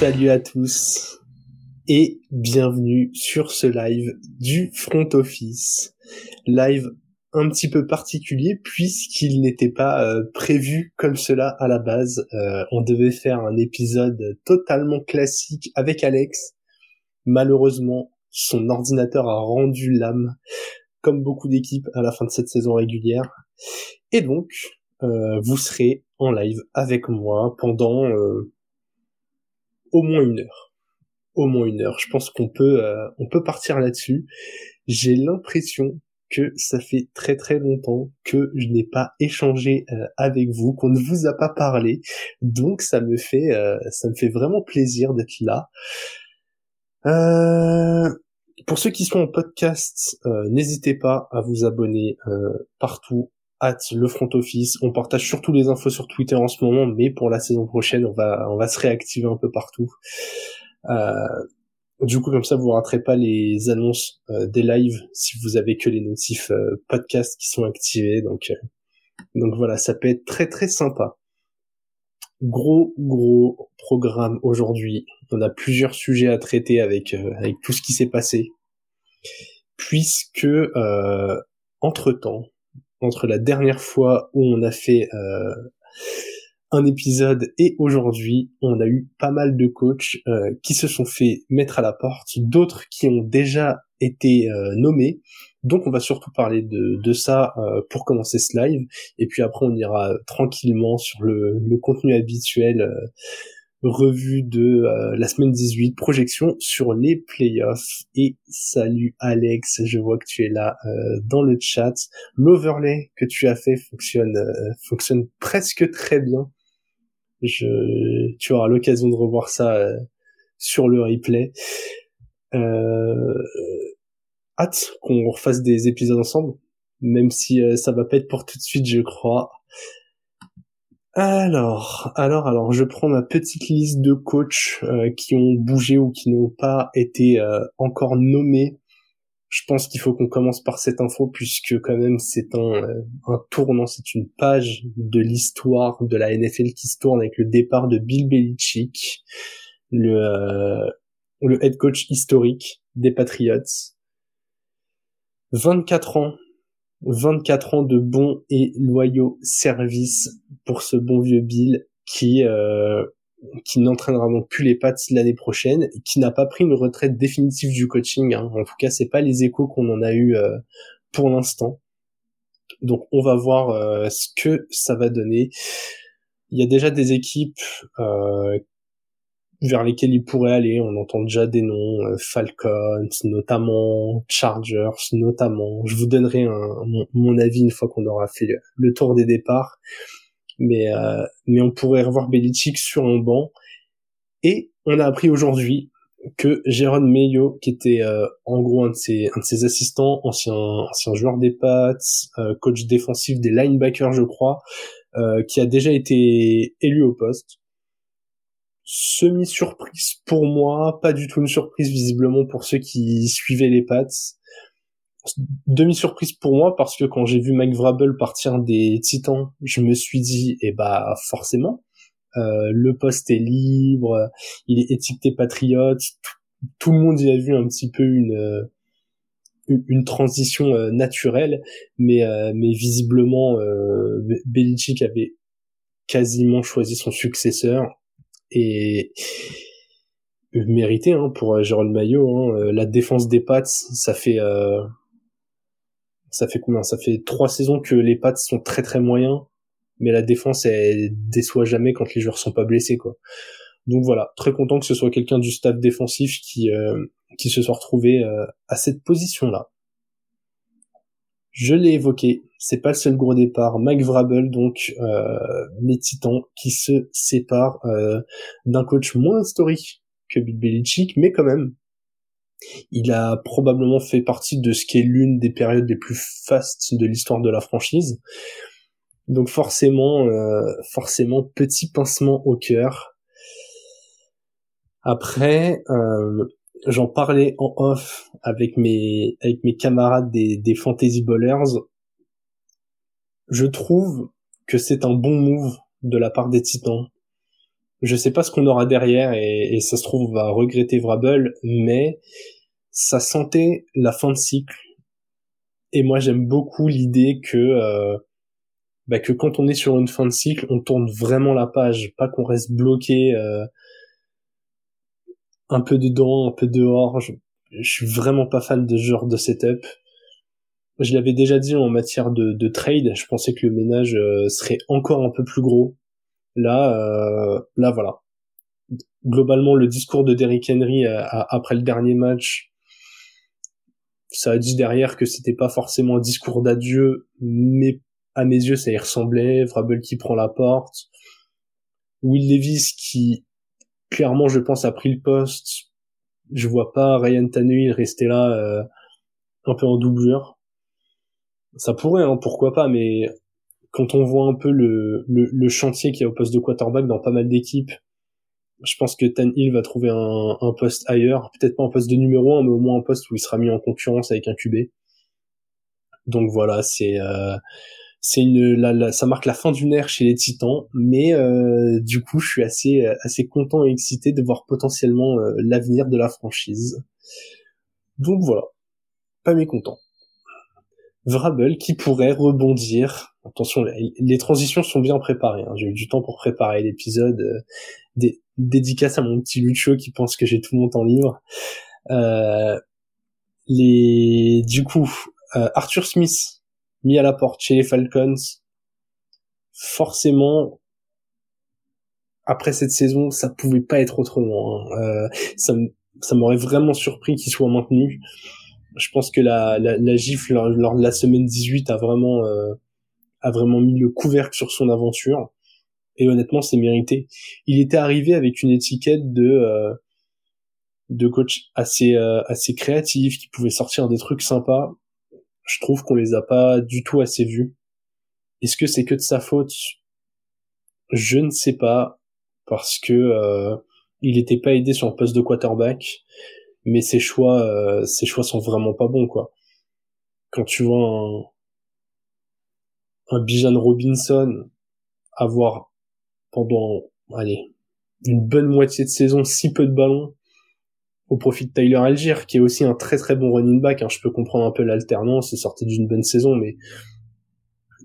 Salut à tous et bienvenue sur ce live du front office. Live un petit peu particulier puisqu'il n'était pas euh, prévu comme cela à la base. Euh, on devait faire un épisode totalement classique avec Alex. Malheureusement, son ordinateur a rendu l'âme, comme beaucoup d'équipes à la fin de cette saison régulière. Et donc, euh, vous serez en live avec moi pendant au moins une heure. Au moins une heure. Je pense qu'on peut, euh, on peut partir là-dessus. J'ai l'impression que ça fait très très longtemps que je n'ai pas échangé euh, avec vous, qu'on ne vous a pas parlé. Donc ça me fait, euh, ça me fait vraiment plaisir d'être là. pour ceux qui sont en podcast, n'hésitez pas à vous abonner partout at le front office. On partage surtout les infos sur Twitter en ce moment, mais pour la saison prochaine, on va on va se réactiver un peu partout. Euh, du coup, comme ça, vous raterez pas les annonces euh, des lives si vous avez que les notifs euh, podcast qui sont activés. Donc donc voilà, ça peut être très très sympa. Gros gros programme aujourd'hui. On a plusieurs sujets à traiter avec avec tout ce qui s'est passé, puisque entre temps, entre la dernière fois où on a fait euh, un épisode et aujourd'hui, on a eu pas mal de coachs euh, qui se sont fait mettre à la porte, d'autres qui ont déjà été euh, nommés. Donc on va surtout parler de, ça pour commencer ce live, et puis après on ira tranquillement sur le contenu habituel revue de euh, la semaine 18, projection sur les playoffs. Et salut Alex, je vois que tu es là euh, dans le chat. L'overlay que tu as fait fonctionne euh, fonctionne presque très bien. Je, tu auras l'occasion de revoir ça sur le replay. hâte qu'on refasse des épisodes ensemble, même si ça va pas être pour tout de suite, je crois. Alors, alors, alors, je prends ma petite liste de coachs euh, qui ont bougé ou qui n'ont pas été euh, encore nommés. Je pense qu'il faut qu'on commence par cette info puisque quand même c'est un, euh, tournant, c'est une page de l'histoire de la NFL qui se tourne avec le départ de Bill Belichick, le, le head coach historique des Patriots. 24 ans 24 ans de bons et loyaux services pour ce bon vieux Bill qui euh, qui n'entraînera donc plus les Pats l'année prochaine, et qui n'a pas pris une retraite définitive du coaching. Hein. En tout cas, c'est pas les échos qu'on en a eu euh, pour l'instant. Donc, on va voir euh, ce que ça va donner. Il y a déjà des équipes vers lesquels il pourrait aller. On entend déjà des noms, euh, Falcons notamment, Chargers notamment. Je vous donnerai un, mon, avis une fois qu'on aura fait le, tour des départs. Mais, euh, mais on pourrait revoir Belichick sur un banc. Et on a appris aujourd'hui que Jérôme Mayo, qui était euh, en gros un de ses, un de ses assistants, ancien, ancien joueur des Pats, coach défensif des linebackers, je crois, qui a déjà été élu au poste semi-surprise pour moi, pas du tout une surprise visiblement pour ceux qui suivaient les Pats. Demi-surprise pour moi parce que quand j'ai vu Mike Vrabel partir des Titans, je me suis dit, eh bah forcément, euh, le poste est libre, il est étiqueté patriote, tout, le monde y a vu un petit peu une euh, une transition euh, naturelle, mais mais visiblement Belichick avait quasiment choisi son successeur et mérité hein, pour euh, Jérôme Maillot. Hein. Euh, la défense des Pats, ça fait euh, ça fait combien? Ça fait trois saisons que les Pats sont très très moyens, mais la défense elle déçoit jamais quand les joueurs sont pas blessés quoi. Donc voilà, très content que ce soit quelqu'un du staff défensif qui qui se soit retrouvé à cette position là. Je l'ai évoqué, c'est pas le seul gros départ. Mike Vrabel, donc euh, les qui se séparent euh, d'un coach moins historique que Bill Belichick, mais quand même, il a probablement fait partie de ce qui est l'une des périodes les plus fastes de l'histoire de la franchise. Donc forcément, euh, forcément, petit pincement au cœur. Après, euh, j'en parlais en off avec mes avec mes camarades des, des fantasy bowlers. Je trouve que c'est un bon move de la part des Titans Je sais pas ce qu'on aura derrière et, et, ça se trouve on va regretter Vrabel, mais ça sentait la fin de cycle. Et moi j'aime beaucoup l'idée que euh, bah, que quand on est sur une fin de cycle, on tourne vraiment la page, pas qu'on reste bloqué euh, un peu dedans, un peu dehors. Je, je suis vraiment pas fan de ce genre de setup. Je l'avais déjà dit en matière de, de, trade, je pensais que le ménage euh, serait encore un peu plus gros. Là, euh, là voilà. Globalement, le discours de Derrick Henry euh, après le dernier match, ça a dit derrière que c'était pas forcément un discours d'adieu, mais à mes yeux, ça y ressemblait. Vrabel qui prend la porte. Will Levis qui, clairement, je pense, a pris le poste. Je vois pas Ryan Tannehill rester là euh, un peu en doublure. Ça pourrait, hein, pourquoi pas, mais quand on voit un peu le, le, chantier qui est au poste de quarterback dans pas mal d'équipes, je pense que Tannehill va trouver un, un poste ailleurs, peut-être pas un poste de numéro 1, mais au moins un poste où il sera mis en concurrence avec un QB. Donc voilà, c'est euh, c'est une la, ça marque la fin d'une ère chez les Titans, mais euh, du coup, je suis assez assez content et excité de voir potentiellement euh, l'avenir de la franchise. Donc voilà, pas mécontent. Vrabel qui pourrait rebondir. Attention, les transitions sont bien préparées. Hein. J'ai eu du temps pour préparer l'épisode. Euh, des dédicace à mon petit Lucho qui pense que j'ai tout mon temps libre. Euh, les, du coup, euh, Arthur Smith mis à la porte chez les Falcons. Forcément, après cette saison, ça pouvait pas être autrement. Hein. Euh, ça, ça m'aurait vraiment surpris qu'il soit maintenu je pense que la, la, la gifle lors, de la semaine 18 a vraiment euh, a vraiment mis le couvercle sur son aventure et honnêtement c'est mérité. Il était arrivé avec une étiquette de euh, de coach assez euh, assez créatif qui pouvait sortir des trucs sympas. Je trouve qu'on les a pas du tout assez vus. Est-ce que c'est que de sa faute? Je ne sais pas parce que il n'était pas aidé sur un poste de quarterback mais ses choix, euh, ses choix sont vraiment pas bons, quoi. Quand tu vois un, un Bijan Robinson avoir pendant, allez, une bonne moitié de saison si peu de ballons au profit de Tyler Algier, qui est aussi un très très bon running back. Hein. Je peux comprendre un peu l'alternance, c'est sorti d'une bonne saison, mais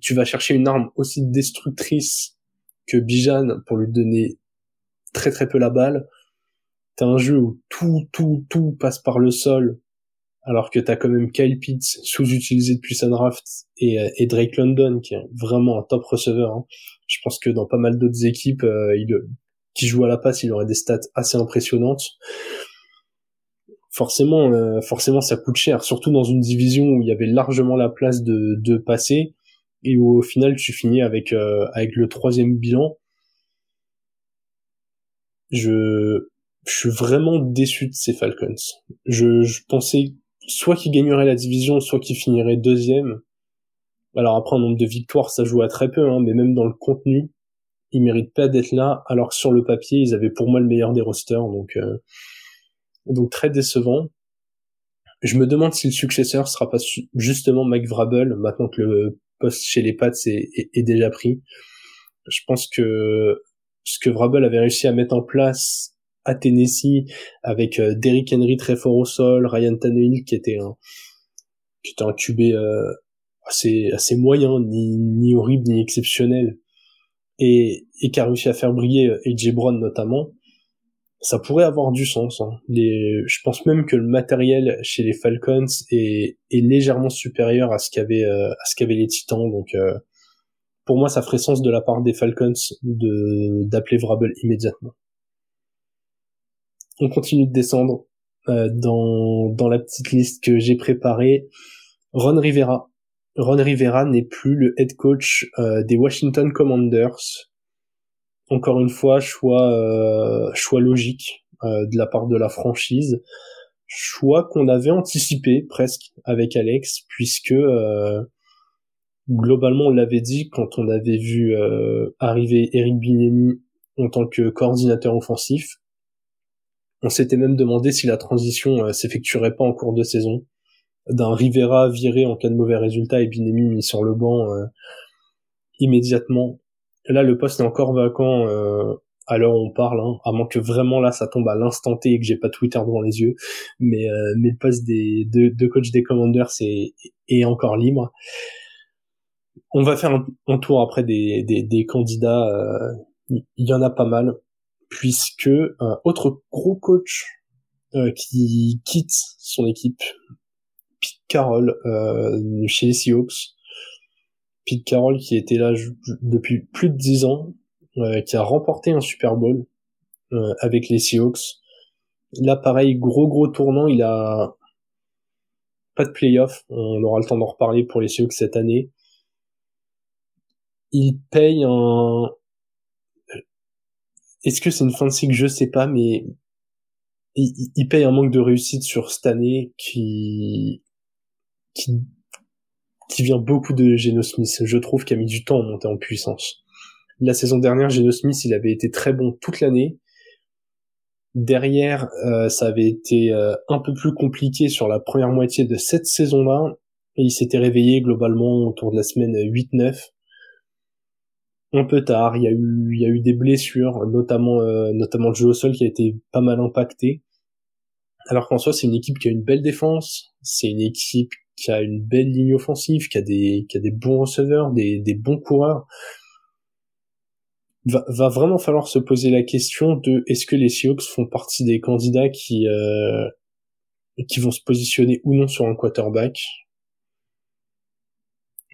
tu vas chercher une arme aussi destructrice que Bijan pour lui donner très très peu la balle t'as un jeu où tout, tout, tout passe par le sol, alors que t'as quand même Kyle Pitts sous-utilisé depuis sa draft et, euh, Drake London qui est vraiment un top receveur. Hein. Je pense que dans pas mal d'autres équipes euh, il, qui jouent à la passe, il aurait des stats assez impressionnantes. Forcément, euh, forcément, ça coûte cher, surtout dans une division où il y avait largement la place de, de passer et où au final tu finis avec avec le troisième bilan. Je je suis vraiment déçu de ces Falcons. Je, je pensais soit qu'ils gagneraient la division, soit qu'ils finiraient deuxième. Alors après, en nombre de victoires, ça joue à très peu, hein, mais même dans le contenu, ils méritent pas d'être là, alors que sur le papier, ils avaient pour moi le meilleur des rosters, donc euh, donc très décevant. Je me demande si le successeur sera pas justement Mike Vrabel, maintenant que le poste chez les Pats est, déjà pris. Je pense que ce que Vrabel avait réussi à mettre en place à Tennessee avec euh, Derrick Henry très fort au sol, Ryan Tannehill qui était un qui était un QB euh, assez assez moyen, ni ni horrible ni exceptionnel, et et qui a réussi à faire briller euh, AJ Brown notamment. Ça pourrait avoir du sens. Hein. Les, je pense même que le matériel chez les Falcons est, est légèrement supérieur à ce qu'avaient à ce qu'avaient les Titans. Donc pour moi, ça ferait sens de la part des Falcons de d'appeler Vrabel immédiatement on continue de descendre euh, dans, dans la petite liste que j'ai préparée. Ron Rivera. Ron Rivera n'est plus le head coach euh, des Washington Commanders. Encore une fois, choix, euh, logique de la part de la franchise. Choix qu'on avait anticipé presque avec Alex, puisque globalement on l'avait dit quand on avait vu arriver Eric Binemi en tant que coordinateur offensif on s'était même demandé si la transition euh, s'effectuerait pas en cours de saison, d'un Rivera viré en cas de mauvais résultat et Binemi mis sur le banc euh, immédiatement. Là, le poste est encore vacant euh, à l'heure où on parle, hein, à moins que vraiment là ça tombe à l'instant T et que j'ai pas Twitter devant les yeux, mais euh, mais le poste des de, de coach des Commanders est, encore libre. On va faire un, tour après des, des, des candidats, il y en a pas mal, puisque autre gros coach qui quitte son équipe, Pete Carroll euh, chez les Seahawks, Pete Carroll qui était là depuis plus de dix ans, euh, qui a remporté un Super Bowl euh, avec les Seahawks. Là, pareil, gros gros tournant. Il a pas de playoff. On aura le temps d'en reparler pour les Seahawks cette année. Il paye un. Est-ce que c'est une fin de cycle? Je sais pas, mais il, il paye un manque de réussite sur cette année qui qui qui vient beaucoup de Geno Smith. Je trouve qu'il a mis du temps à monter en puissance. La saison dernière, Geno Smith, il avait été très bon toute l'année. Derrière, euh, ça avait été euh, un peu plus compliqué sur la première moitié de cette saison-là. Il s'était réveillé globalement autour de la semaine 8-9. Un peu tard, il y a eu, il y a eu des blessures, notamment, euh, notamment le jeu au sol qui a été pas mal impacté. Alors qu'en soi, c'est une équipe qui a une belle défense, c'est une équipe qui a une belle ligne offensive, qui a des, qui a des bons receveurs, des, des bons coureurs. Va, va vraiment falloir se poser la question de est-ce que les Seahawks font partie des candidats qui, euh, qui vont se positionner ou non sur un quarterback?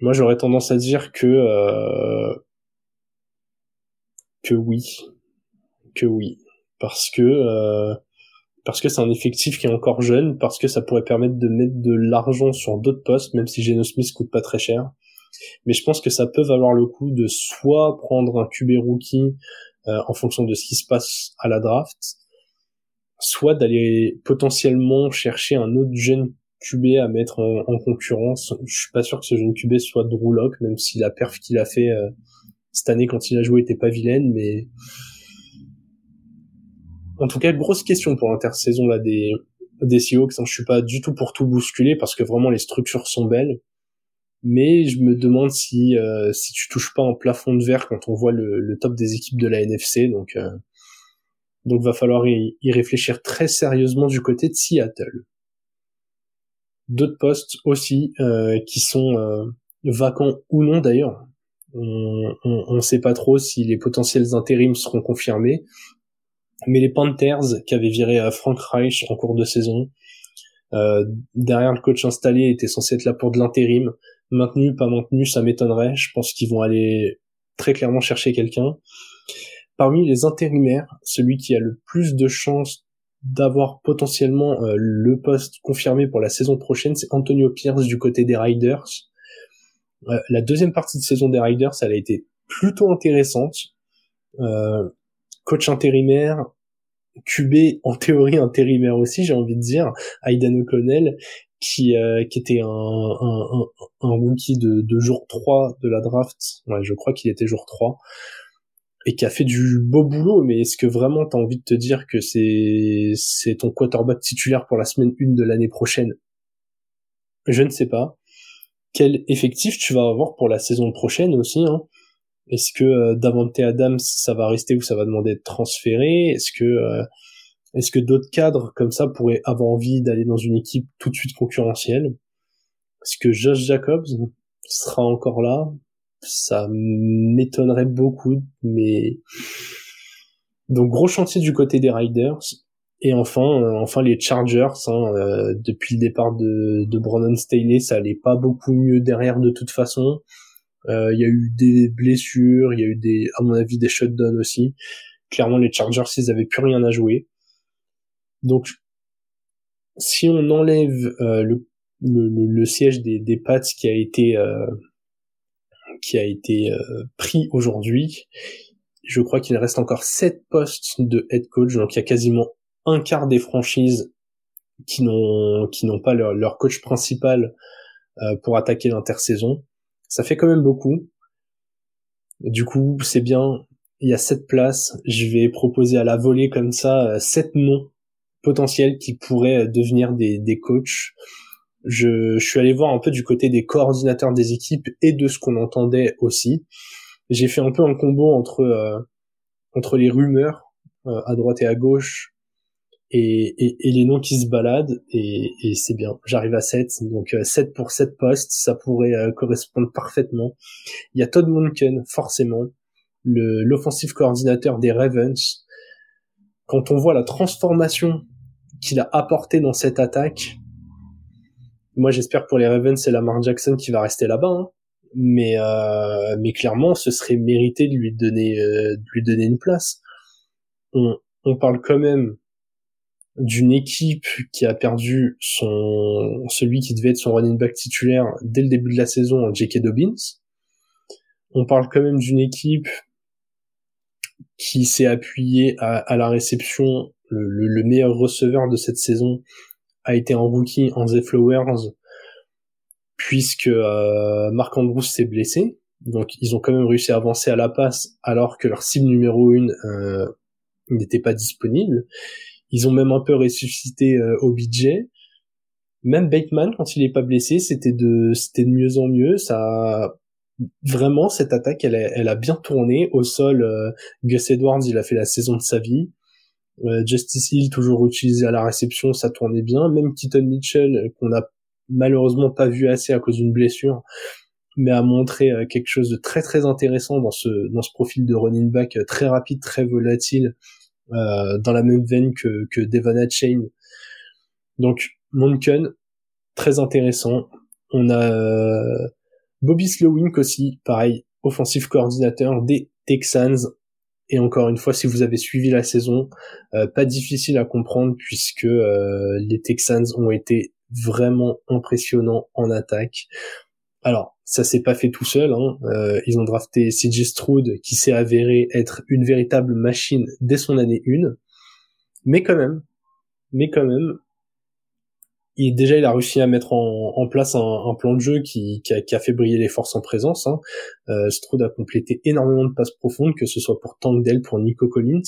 Moi, j'aurais tendance à dire que euh, que oui, que oui, parce que euh, parce que c'est un effectif qui est encore jeune, parce que ça pourrait permettre de mettre de l'argent sur d'autres postes, même si Geno Smith coûte pas très cher. Mais je pense que ça peut valoir le coup de soit prendre un QB rookie euh, en fonction de ce qui se passe à la draft, soit d'aller potentiellement chercher un autre jeune QB à mettre en, concurrence. Je suis pas sûr que ce jeune QB soit Drew même si la perf qu'il a fait euh, cette année quand il a joué était pas vilaine, mais en tout cas, grosse question pour l'intersaison là des des Seahawks. Hein. Je suis pas du tout pour tout bousculer parce que vraiment les structures sont belles. Mais je me demande si euh, si tu touches pas un plafond de verre quand on voit le, le top des équipes de la NFC. Donc euh, donc va falloir y, réfléchir très sérieusement du côté de Seattle. D'autres postes aussi euh, qui sont euh, vacants ou non d'ailleurs. On, on sait pas trop si les potentiels intérims seront confirmés. Mais les Panthers, qui avaient viré à Frank Reich en cours de saison, euh, derrière le coach installé, était censé être là pour de l'intérim. Maintenu, pas maintenu, ça m'étonnerait. Je pense qu'ils vont aller très clairement chercher quelqu'un. Parmi les intérimaires, celui qui a le plus de chances d'avoir potentiellement euh, le poste confirmé pour la saison prochaine, c'est Antonio Pierce du côté des Riders. Euh, la deuxième partie de saison des Riders, elle a été plutôt intéressante. Euh, coach intérimaire, QB en théorie intérimaire aussi, j'ai envie de dire, Aidan O'Connell, qui, euh, qui était un, un, un, rookie de, de jour 3 de la draft, ouais, je crois qu'il était jour 3, et qui a fait du beau boulot, mais est-ce que vraiment t'as envie de te dire que c'est c'est ton quarterback titulaire pour la semaine 1 de l'année prochaine? Je ne sais pas. Quel effectif tu vas avoir pour la saison prochaine aussi, hein? Est-ce que euh, Davante Adams, ça va rester ou ça va demander de transférer Est-ce que euh, est-ce que d'autres cadres comme ça pourraient avoir envie d'aller dans une équipe tout de suite concurrentielle? Est-ce que Josh Jacobs sera encore là? Ça m'étonnerait beaucoup, mais donc gros chantier du côté des Riders. Et enfin, euh, enfin les Chargers, hein, euh, depuis le départ de, de Brandon Staley, ça allait pas beaucoup mieux derrière de toute façon. Euh, il y a eu des blessures, il y a eu des, à mon avis, des shutdowns aussi. Clairement, les Chargers, ils avaient plus rien à jouer. Donc, si on enlève euh, le, le, le, siège des, des Pats qui a été euh, qui a été pris aujourd'hui, je crois qu'il reste encore sept postes de head coach, donc il y a quasiment un quart des franchises qui n'ont qui n'ont pas leur, leur coach principal pour attaquer l'intersaison. Ça fait quand même beaucoup. Du coup, c'est bien. Il y a sept places. Je vais proposer à la volée comme ça euh, sept noms potentiels qui pourraient euh, devenir des, des coachs. Je, suis allé voir un peu du côté des coordinateurs des équipes et de ce qu'on entendait aussi. J'ai fait un peu un combo entre euh, entre les rumeurs à droite et à gauche et, et, et, les noms qui se baladent et, et c'est bien. J'arrive à 7, donc 7 pour 7 postes, ça pourrait correspondre parfaitement. Il y a Todd Monken, forcément, le l'offensive coordinateur des Ravens. Quand on voit la transformation qu'il a apporté dans cette attaque, moi j'espère pour les Ravens c'est Lamar Jackson qui va rester là-bas, hein. mais euh, mais clairement ce serait mérité de lui donner euh, de lui donner une place. On, on parle quand même d'une équipe qui a perdu son celui qui devait être son running back titulaire dès le début de la saison, J.K. Dobbins. On parle quand même d'une équipe qui s'est appuyée à, la réception. Le, le, meilleur receveur de cette saison a été en rookie en The Flowers, puisque euh, Mark Andrews s'est blessé. Donc ils ont quand même réussi à avancer à la passe alors que leur cible numéro une euh, n'était pas disponible. Ils ont même un peu ressuscité euh, OBJ. Même Bateman, quand il est pas blessé, c'était de, c'était de mieux en mieux. Ça, vraiment, cette attaque, elle a, elle a bien tourné. Au sol, euh, Gus Edwards, il a fait la saison de sa vie. Euh, Justice Hill, toujours utilisé à la réception, ça tournait bien. Même Keaton Mitchell, qu'on a malheureusement pas vu assez à cause d'une blessure, mais a montré quelque chose de très très intéressant dans ce dans ce profil de running back très rapide, très volatile, dans la même veine que, que Devon Chain. Donc Monken, très intéressant. On a euh, Bobby Slowink aussi, pareil, offensif coordinateur des Texans. Et encore une fois, si vous avez suivi la saison, euh, pas difficile à comprendre puisque les Texans ont été vraiment impressionnants en attaque. Alors, ça s'est pas fait tout seul. Hein. Euh, ils ont drafté CJ Stroud, qui s'est avéré être une véritable machine dès son année 1. Mais quand même, mais quand même, il, déjà il a réussi à mettre en, place un, plan de jeu qui, a, fait briller les forces en présence. Hein. Euh, Stroud a complété énormément de passes profondes, que ce soit pour Tank Dell, pour Nico Collins.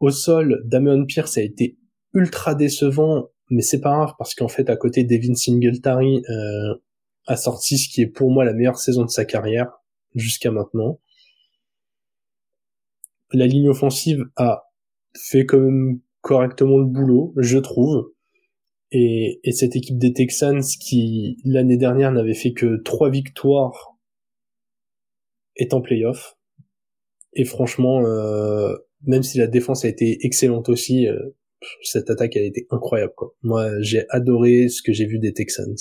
Au sol, Damien Pierce a été ultra décevant, mais c'est pas grave parce qu'en fait à côté Devin Singletary, euh, a sorti ce qui est pour moi la meilleure saison de sa carrière jusqu'à maintenant. La ligne offensive a fait quand même correctement le boulot, je trouve. Et, cette équipe des Texans qui l'année dernière n'avait fait que trois victoires est en playoff. Et franchement, euh, même si la défense a été excellente aussi, euh, cette attaque a été incroyable. Quoi. Moi, j'ai adoré ce que j'ai vu des Texans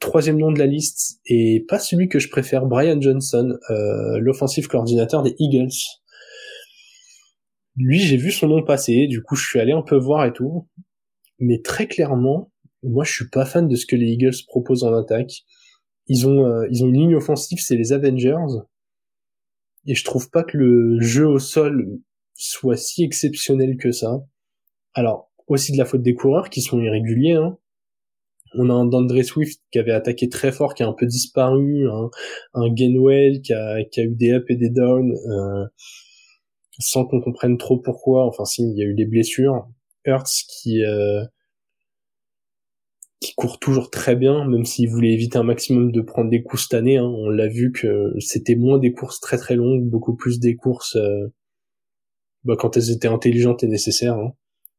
troisième nom de la liste et pas celui que je préfère, Brian Johnson, euh, l'offensive coordinateur des Eagles. Lui, j'ai vu son nom passer, du coup, je suis allé un peu voir et tout. Mais très clairement, moi, je suis pas fan de ce que les Eagles proposent en attaque. Ils ont, euh, ils ont une ligne offensive, c'est les Avengers. Et je trouve pas que le jeu au sol soit si exceptionnel que ça. Alors, aussi de la faute des coureurs qui sont irréguliers, hein on a un Dandre Swift qui avait attaqué très fort, qui a un peu disparu, un, Gainwell qui a, qui a eu des up et des downs, euh, sans qu'on comprenne trop pourquoi. Enfin, si, il y a eu des blessures. Hurts qui euh, qui court toujours très bien, même s'il voulait éviter un maximum de prendre des coups cette année. Hein. On l'a vu que c'était moins des courses très très longues, beaucoup plus des courses euh, bah, quand elles étaient intelligentes et nécessaires. Hein.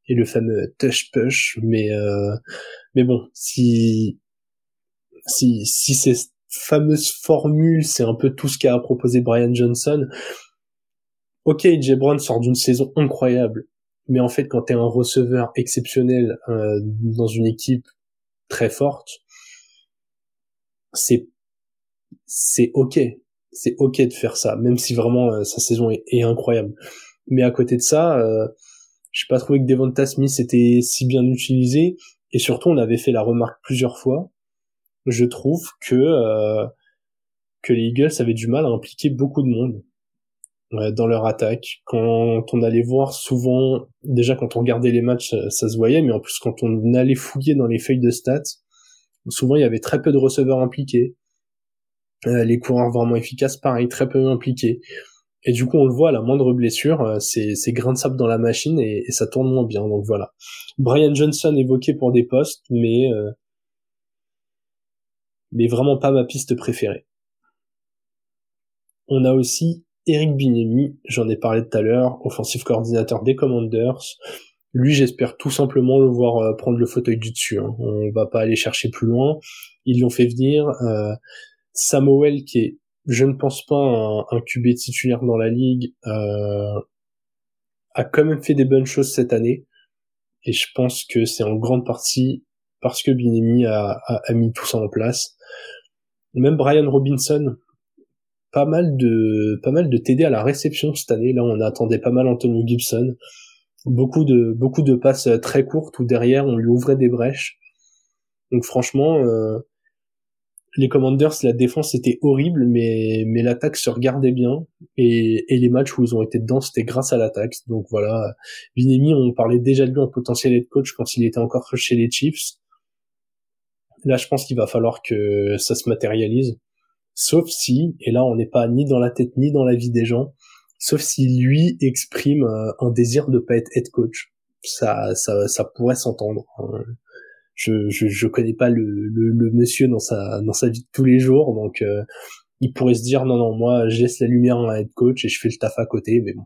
Et le fameux touch push, mais euh, mais bon, si si si ces fameuses formules, c'est un peu tout ce qu'a proposé Brian Johnson. Ok, Jay Brown sort d'une saison incroyable, mais en fait, quand t'es un receveur exceptionnel euh, dans une équipe très forte, c'est c'est ok, c'est ok de faire ça, même si vraiment euh, sa saison est, incroyable. Mais à côté de ça, euh, j'ai pas trouvé que Devonta Smith était si bien utilisé. Et surtout, on avait fait la remarque plusieurs fois. Je trouve que euh, que les Eagles avaient du mal à impliquer beaucoup de monde euh, dans leur attaque. Quand on allait voir souvent, déjà quand on regardait les matchs, ça, se voyait, mais en plus quand on allait fouiller dans les feuilles de stats, souvent il y avait très peu de receveurs impliqués. Euh, les coureurs vraiment efficaces, pareil, très peu impliqués. Et du coup, on le voit, la moindre blessure, euh, c'est, grain de sable dans la machine et, ça tourne moins bien. Donc voilà. Brian Johnson évoqué pour des postes, mais euh, mais vraiment pas ma piste préférée. On a aussi Eric Binemi, j'en ai parlé tout à l'heure, offensive coordinateur des Commanders. Lui, j'espère tout simplement le voir euh, prendre le fauteuil du dessus. Hein. On va pas aller chercher plus loin. Ils l'ont fait venir. Euh, Samuel, qui est, je ne pense pas, un, un QB titulaire dans la ligue, euh, a quand même fait des bonnes choses cette année. Et je pense que c'est en grande partie parce que Binemi a, a, mis tout ça en place. Même Brian Robinson, pas mal de pas mal de TD à la réception cette année. Là, on attendait pas mal Antonio Gibson. Beaucoup de beaucoup de passes très courtes où derrière on lui ouvrait des brèches. Donc franchement, euh, les Commanders, la défense était horrible, mais mais l'attaque se regardait bien et, et les matchs où ils ont été dedans, c'était grâce à l'attaque. Donc voilà, Vinemi, on parlait déjà de lui en potentiel head coach quand il était encore chez les Chiefs. Là, je pense qu'il va falloir que ça se matérialise. Sauf si, et là on n'est pas ni dans la tête ni dans la vie des gens, sauf si lui exprime euh, un désir de pas être head coach. Ça, ça, ça pourrait s'entendre. Hein. Je, je, je connais pas le, le, monsieur dans sa dans sa vie de tous les jours, donc euh, il pourrait se dire non non moi je laisse la lumière à head coach et je fais le taf à côté, mais bon.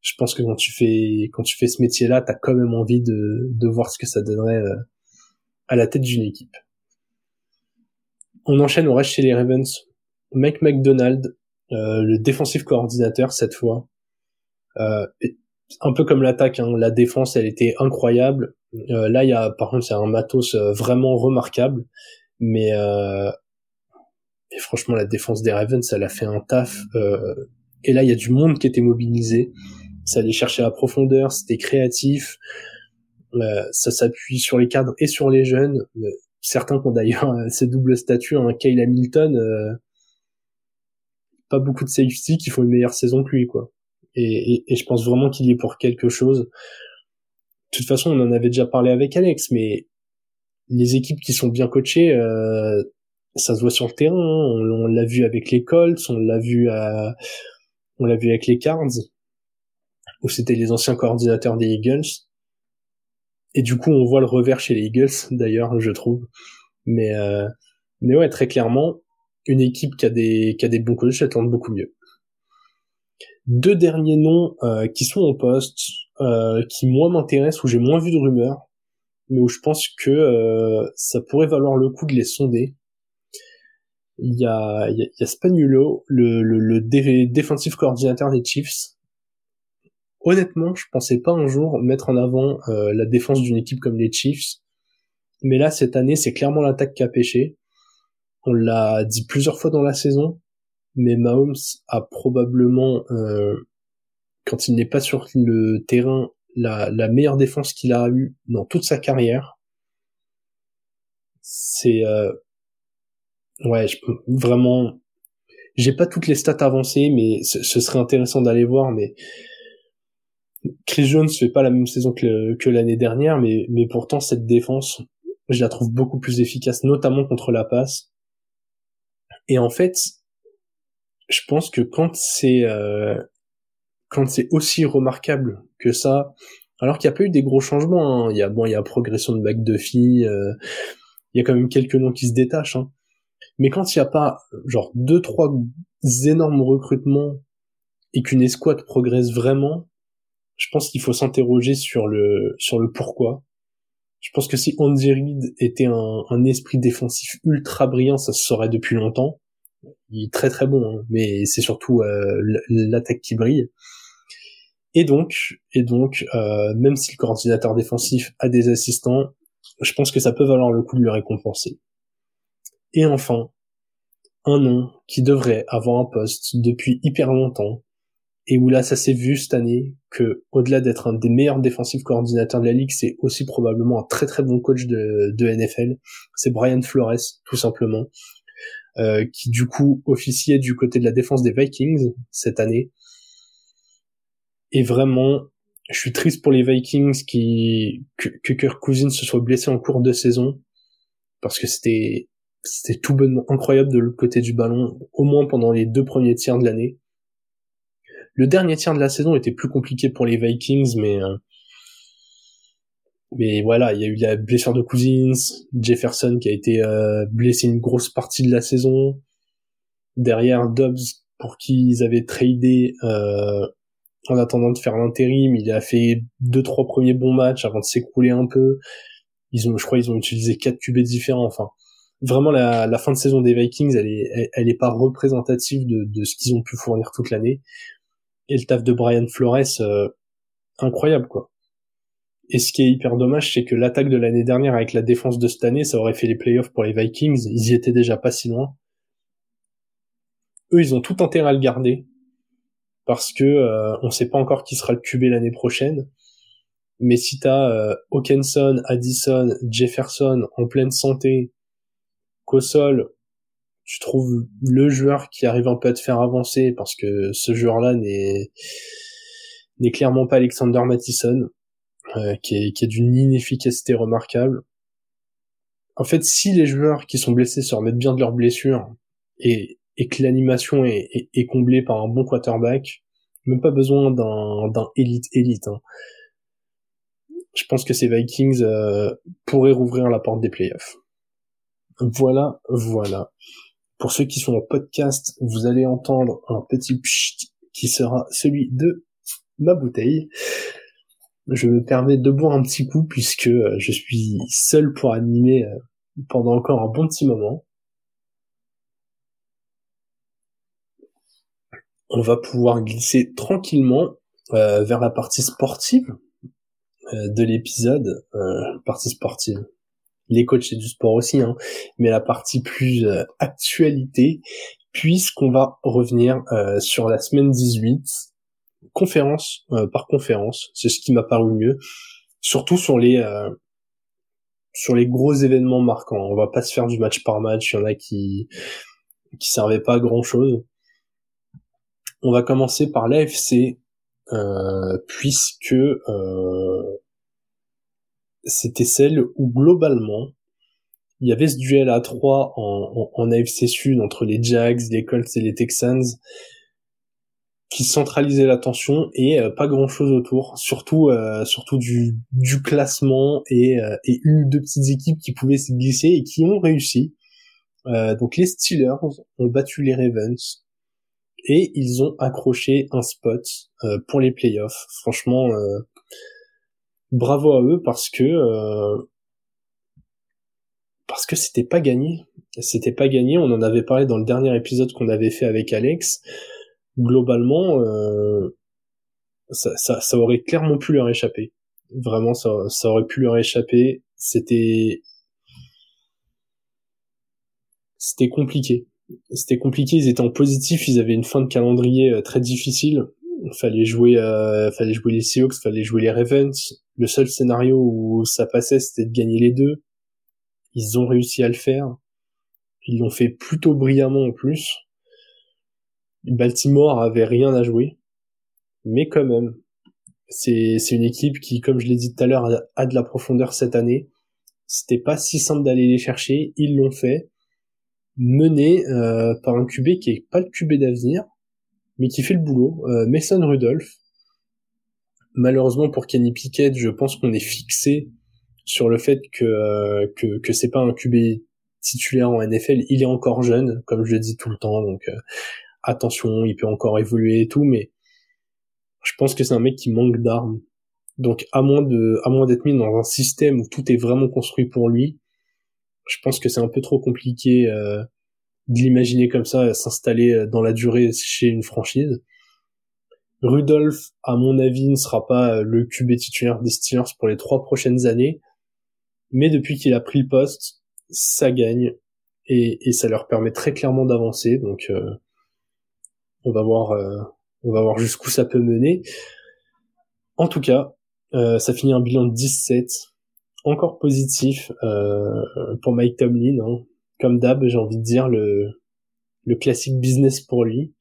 Je pense que quand tu fais quand tu fais ce métier-là, t'as quand même envie de de voir ce que ça donnerait euh, à la tête d'une équipe. On enchaîne, on reste chez les Ravens. Mike McDonald, euh, le défensif coordinateur cette fois. Euh, un peu comme l'attaque, hein, la défense, elle était incroyable. Euh, là, il y a, par contre, c'est un matos vraiment remarquable, mais et franchement, la défense des Ravens, elle a fait un taf. et là, il y a du monde qui était mobilisé. Ça allait chercher la profondeur, c'était créatif. ça s'appuie sur les cadres et sur les jeunes certains qui ont d'ailleurs euh, ces doubles statuts, hein, Kyle Hamilton, euh, pas beaucoup de safety qui font une meilleure saison que lui, quoi. Et, je pense vraiment qu'il y est pour quelque chose. De toute façon, on en avait déjà parlé avec Alex, mais les équipes qui sont bien coachées, euh, ça se voit sur le terrain. Hein. On, l'a vu avec les Colts, on l'a vu on l'a vu avec les Cards, où c'était les anciens coordinateurs des Eagles. Et du coup, on voit le revers chez les Eagles, d'ailleurs, je trouve. Mais, euh, mais ouais, très clairement, une équipe qui a des, qui a des bons coachs, elle tourne beaucoup mieux. Deux derniers noms euh, qui sont en poste, euh, qui moi m'intéressent, où j'ai moins vu de rumeurs, mais où je pense que euh, ça pourrait valoir le coup de les sonder. Il y a, il y a, Spanulo, le, le, le défensif coordinateur des Chiefs, honnêtement, je pensais pas un jour mettre en avant euh, la défense d'une équipe comme les Chiefs. Mais là, cette année, c'est clairement l'attaque qui a pêché. On l'a dit plusieurs fois dans la saison, mais Mahomes a probablement, euh, quand il n'est pas sur le terrain, la, meilleure défense qu'il a eue dans toute sa carrière. C'est euh, ouais, je, vraiment, j'ai pas toutes les stats avancées, mais ce, ce serait intéressant d'aller voir. Mais Chris Jones fait pas la même saison que, que l'année dernière, mais, mais pourtant cette défense, je la trouve beaucoup plus efficace, notamment contre la passe. Et en fait, je pense que quand c'est euh, quand c'est aussi remarquable que ça, alors qu'il n'y a pas eu des gros changements, hein. il y a bon, il y a progression de McDuffie, euh, il y a quand même quelques noms qui se détachent, hein. mais quand il n'y a pas genre deux trois énormes recrutements et qu'une escouade progresse vraiment, je pense qu'il faut s'interroger sur le sur le pourquoi. Je pense que si Andy Reid était un, un, esprit défensif ultra brillant, ça se saurait depuis longtemps. Il est très très bon, hein, mais c'est surtout euh, l'attaque qui brille. Et donc, et donc, euh, même si le coordinateur défensif a des assistants, je pense que ça peut valoir le coup de le récompenser. Et enfin, un nom qui devrait avoir un poste depuis hyper longtemps, et où là ça s'est vu cette année que au-delà d'être un des meilleurs défensifs coordinateurs de la ligue, c'est aussi probablement un très très bon coach de, de NFL. C'est Brian Flores tout simplement, euh, qui du coup officiait du côté de la défense des Vikings cette année. Et vraiment, je suis triste pour les Vikings qui que, que Kirk Cousins se soit blessé en cours de saison parce que c'était c'était tout bonnement incroyable de l'autre côté du ballon, au moins pendant les deux premiers tiers de l'année. Le dernier tiers de la saison était plus compliqué pour les Vikings, mais euh, mais voilà, il y a eu la blessure de Cousins, Jefferson qui a été euh, blessé une grosse partie de la saison. Derrière Dobbs pour qui ils avaient tradé euh, en attendant de faire l'intérim. Il a fait deux trois premiers bons matchs avant de s'écrouler un peu. Ils ont, je crois, ils ont utilisé quatre QB différents. Enfin, vraiment la, la fin de saison des Vikings, elle est, elle, est pas représentative de, de ce qu'ils ont pu fournir toute l'année. Et le taf de Brian Flores, euh, incroyable quoi. Et ce qui est hyper dommage, c'est que l'attaque de l'année dernière avec la défense de cette année, ça aurait fait les playoffs pour les Vikings. Ils y étaient déjà pas si loin. Eux, ils ont tout intérêt à le garder parce que euh, on sait pas encore qui sera le QB l'année prochaine. Mais si t'as euh, Hawkinson, Addison, Jefferson en pleine santé, qu'au tu trouves le joueur qui arrive un peu à te faire avancer parce que ce joueur-là n'est n'est clairement pas Alexander Mattison, euh, qui est, qui est d'une inefficacité remarquable. En fait, si les joueurs qui sont blessés se remettent bien de leurs blessures et, et que l'animation est, comblée par un bon quarterback, même pas besoin d'un, d'un élite élite. Hein. Je pense que ces Vikings euh, pourraient rouvrir la porte des playoffs. Voilà, voilà. Pour ceux qui sont en podcast, vous allez entendre un petit pchit qui sera celui de ma bouteille. Je me permets de boire un petit coup puisque euh, je suis seul pour animer euh, pendant encore un bon petit moment. On va pouvoir glisser tranquillement euh, vers la partie sportive de l'épisode, partie sportive les coachs c'est du sport aussi, hein, mais la partie plus euh, actualité, puisqu'on va revenir euh, sur la semaine 18, conférence euh, par conférence, c'est ce qui m'a paru mieux, surtout sur les sur les gros événements marquants. On va pas se faire du match par match, il y en a qui qui servaient pas à grand chose. On va commencer par l'AFC, puisque c'était celle où globalement il y avait ce duel à 3 en, en, AFC Sud entre les Jags, les Colts et les Texans qui centralisait l'attention et euh, pas grand chose autour, surtout euh, surtout du, classement et, euh, et une ou deux petites équipes qui pouvaient se glisser et qui ont réussi. donc les Steelers ont battu les Ravens et ils ont accroché un spot pour les playoffs. Franchement, bravo à eux parce que euh, parce que c'était pas gagné. C'était pas gagné. On en avait parlé dans le dernier épisode qu'on avait fait avec Alex. Globalement, euh, ça, aurait clairement pu leur échapper. Vraiment, ça, ça aurait pu leur échapper. C'était c'était compliqué. C'était compliqué. Ils étaient en positif. Ils avaient une fin de calendrier euh, très difficile. Fallait jouer euh, fallait jouer les Seahawks fallait jouer les Ravens. Le seul scénario où ça passait c'était de gagner les deux. Ils ont réussi à le faire. Ils l'ont fait plutôt brillamment en plus. Baltimore avait rien à jouer. Mais quand même c'est c'est une équipe qui comme je l'ai dit tout à l'heure a, de la profondeur cette année. C'était pas si simple d'aller les chercher. Ils l'ont fait mené euh, par un QB qui est pas le QB d'avenir mais qui fait le boulot. Euh, Mason Rudolph. Malheureusement pour Kenny Pickett, je pense qu'on est fixé sur le fait que euh, que, que c'est pas un QB titulaire en NFL. Il est encore jeune, comme je le dis tout le temps, donc euh, attention, il peut encore évoluer et tout, mais je pense que c'est un mec qui manque d'armes. Donc à moins de à moins d'être mis dans un système où tout est vraiment construit pour lui, je pense que c'est un peu trop compliqué euh, de l'imaginer comme ça, s'installer euh, dans la durée chez une franchise. Rudolph, à mon avis, ne sera pas euh, le QB titulaire des Steelers pour les trois prochaines années, mais depuis qu'il a pris le poste, ça gagne et, ça leur permet très clairement d'avancer. Donc, euh, on va voir, on va voir jusqu'où ça peut mener. En tout cas, ça finit un bilan de 17, encore positif pour Mike Tomlin. Hein comme d'hab, j'ai envie de dire le le classique business pour lui.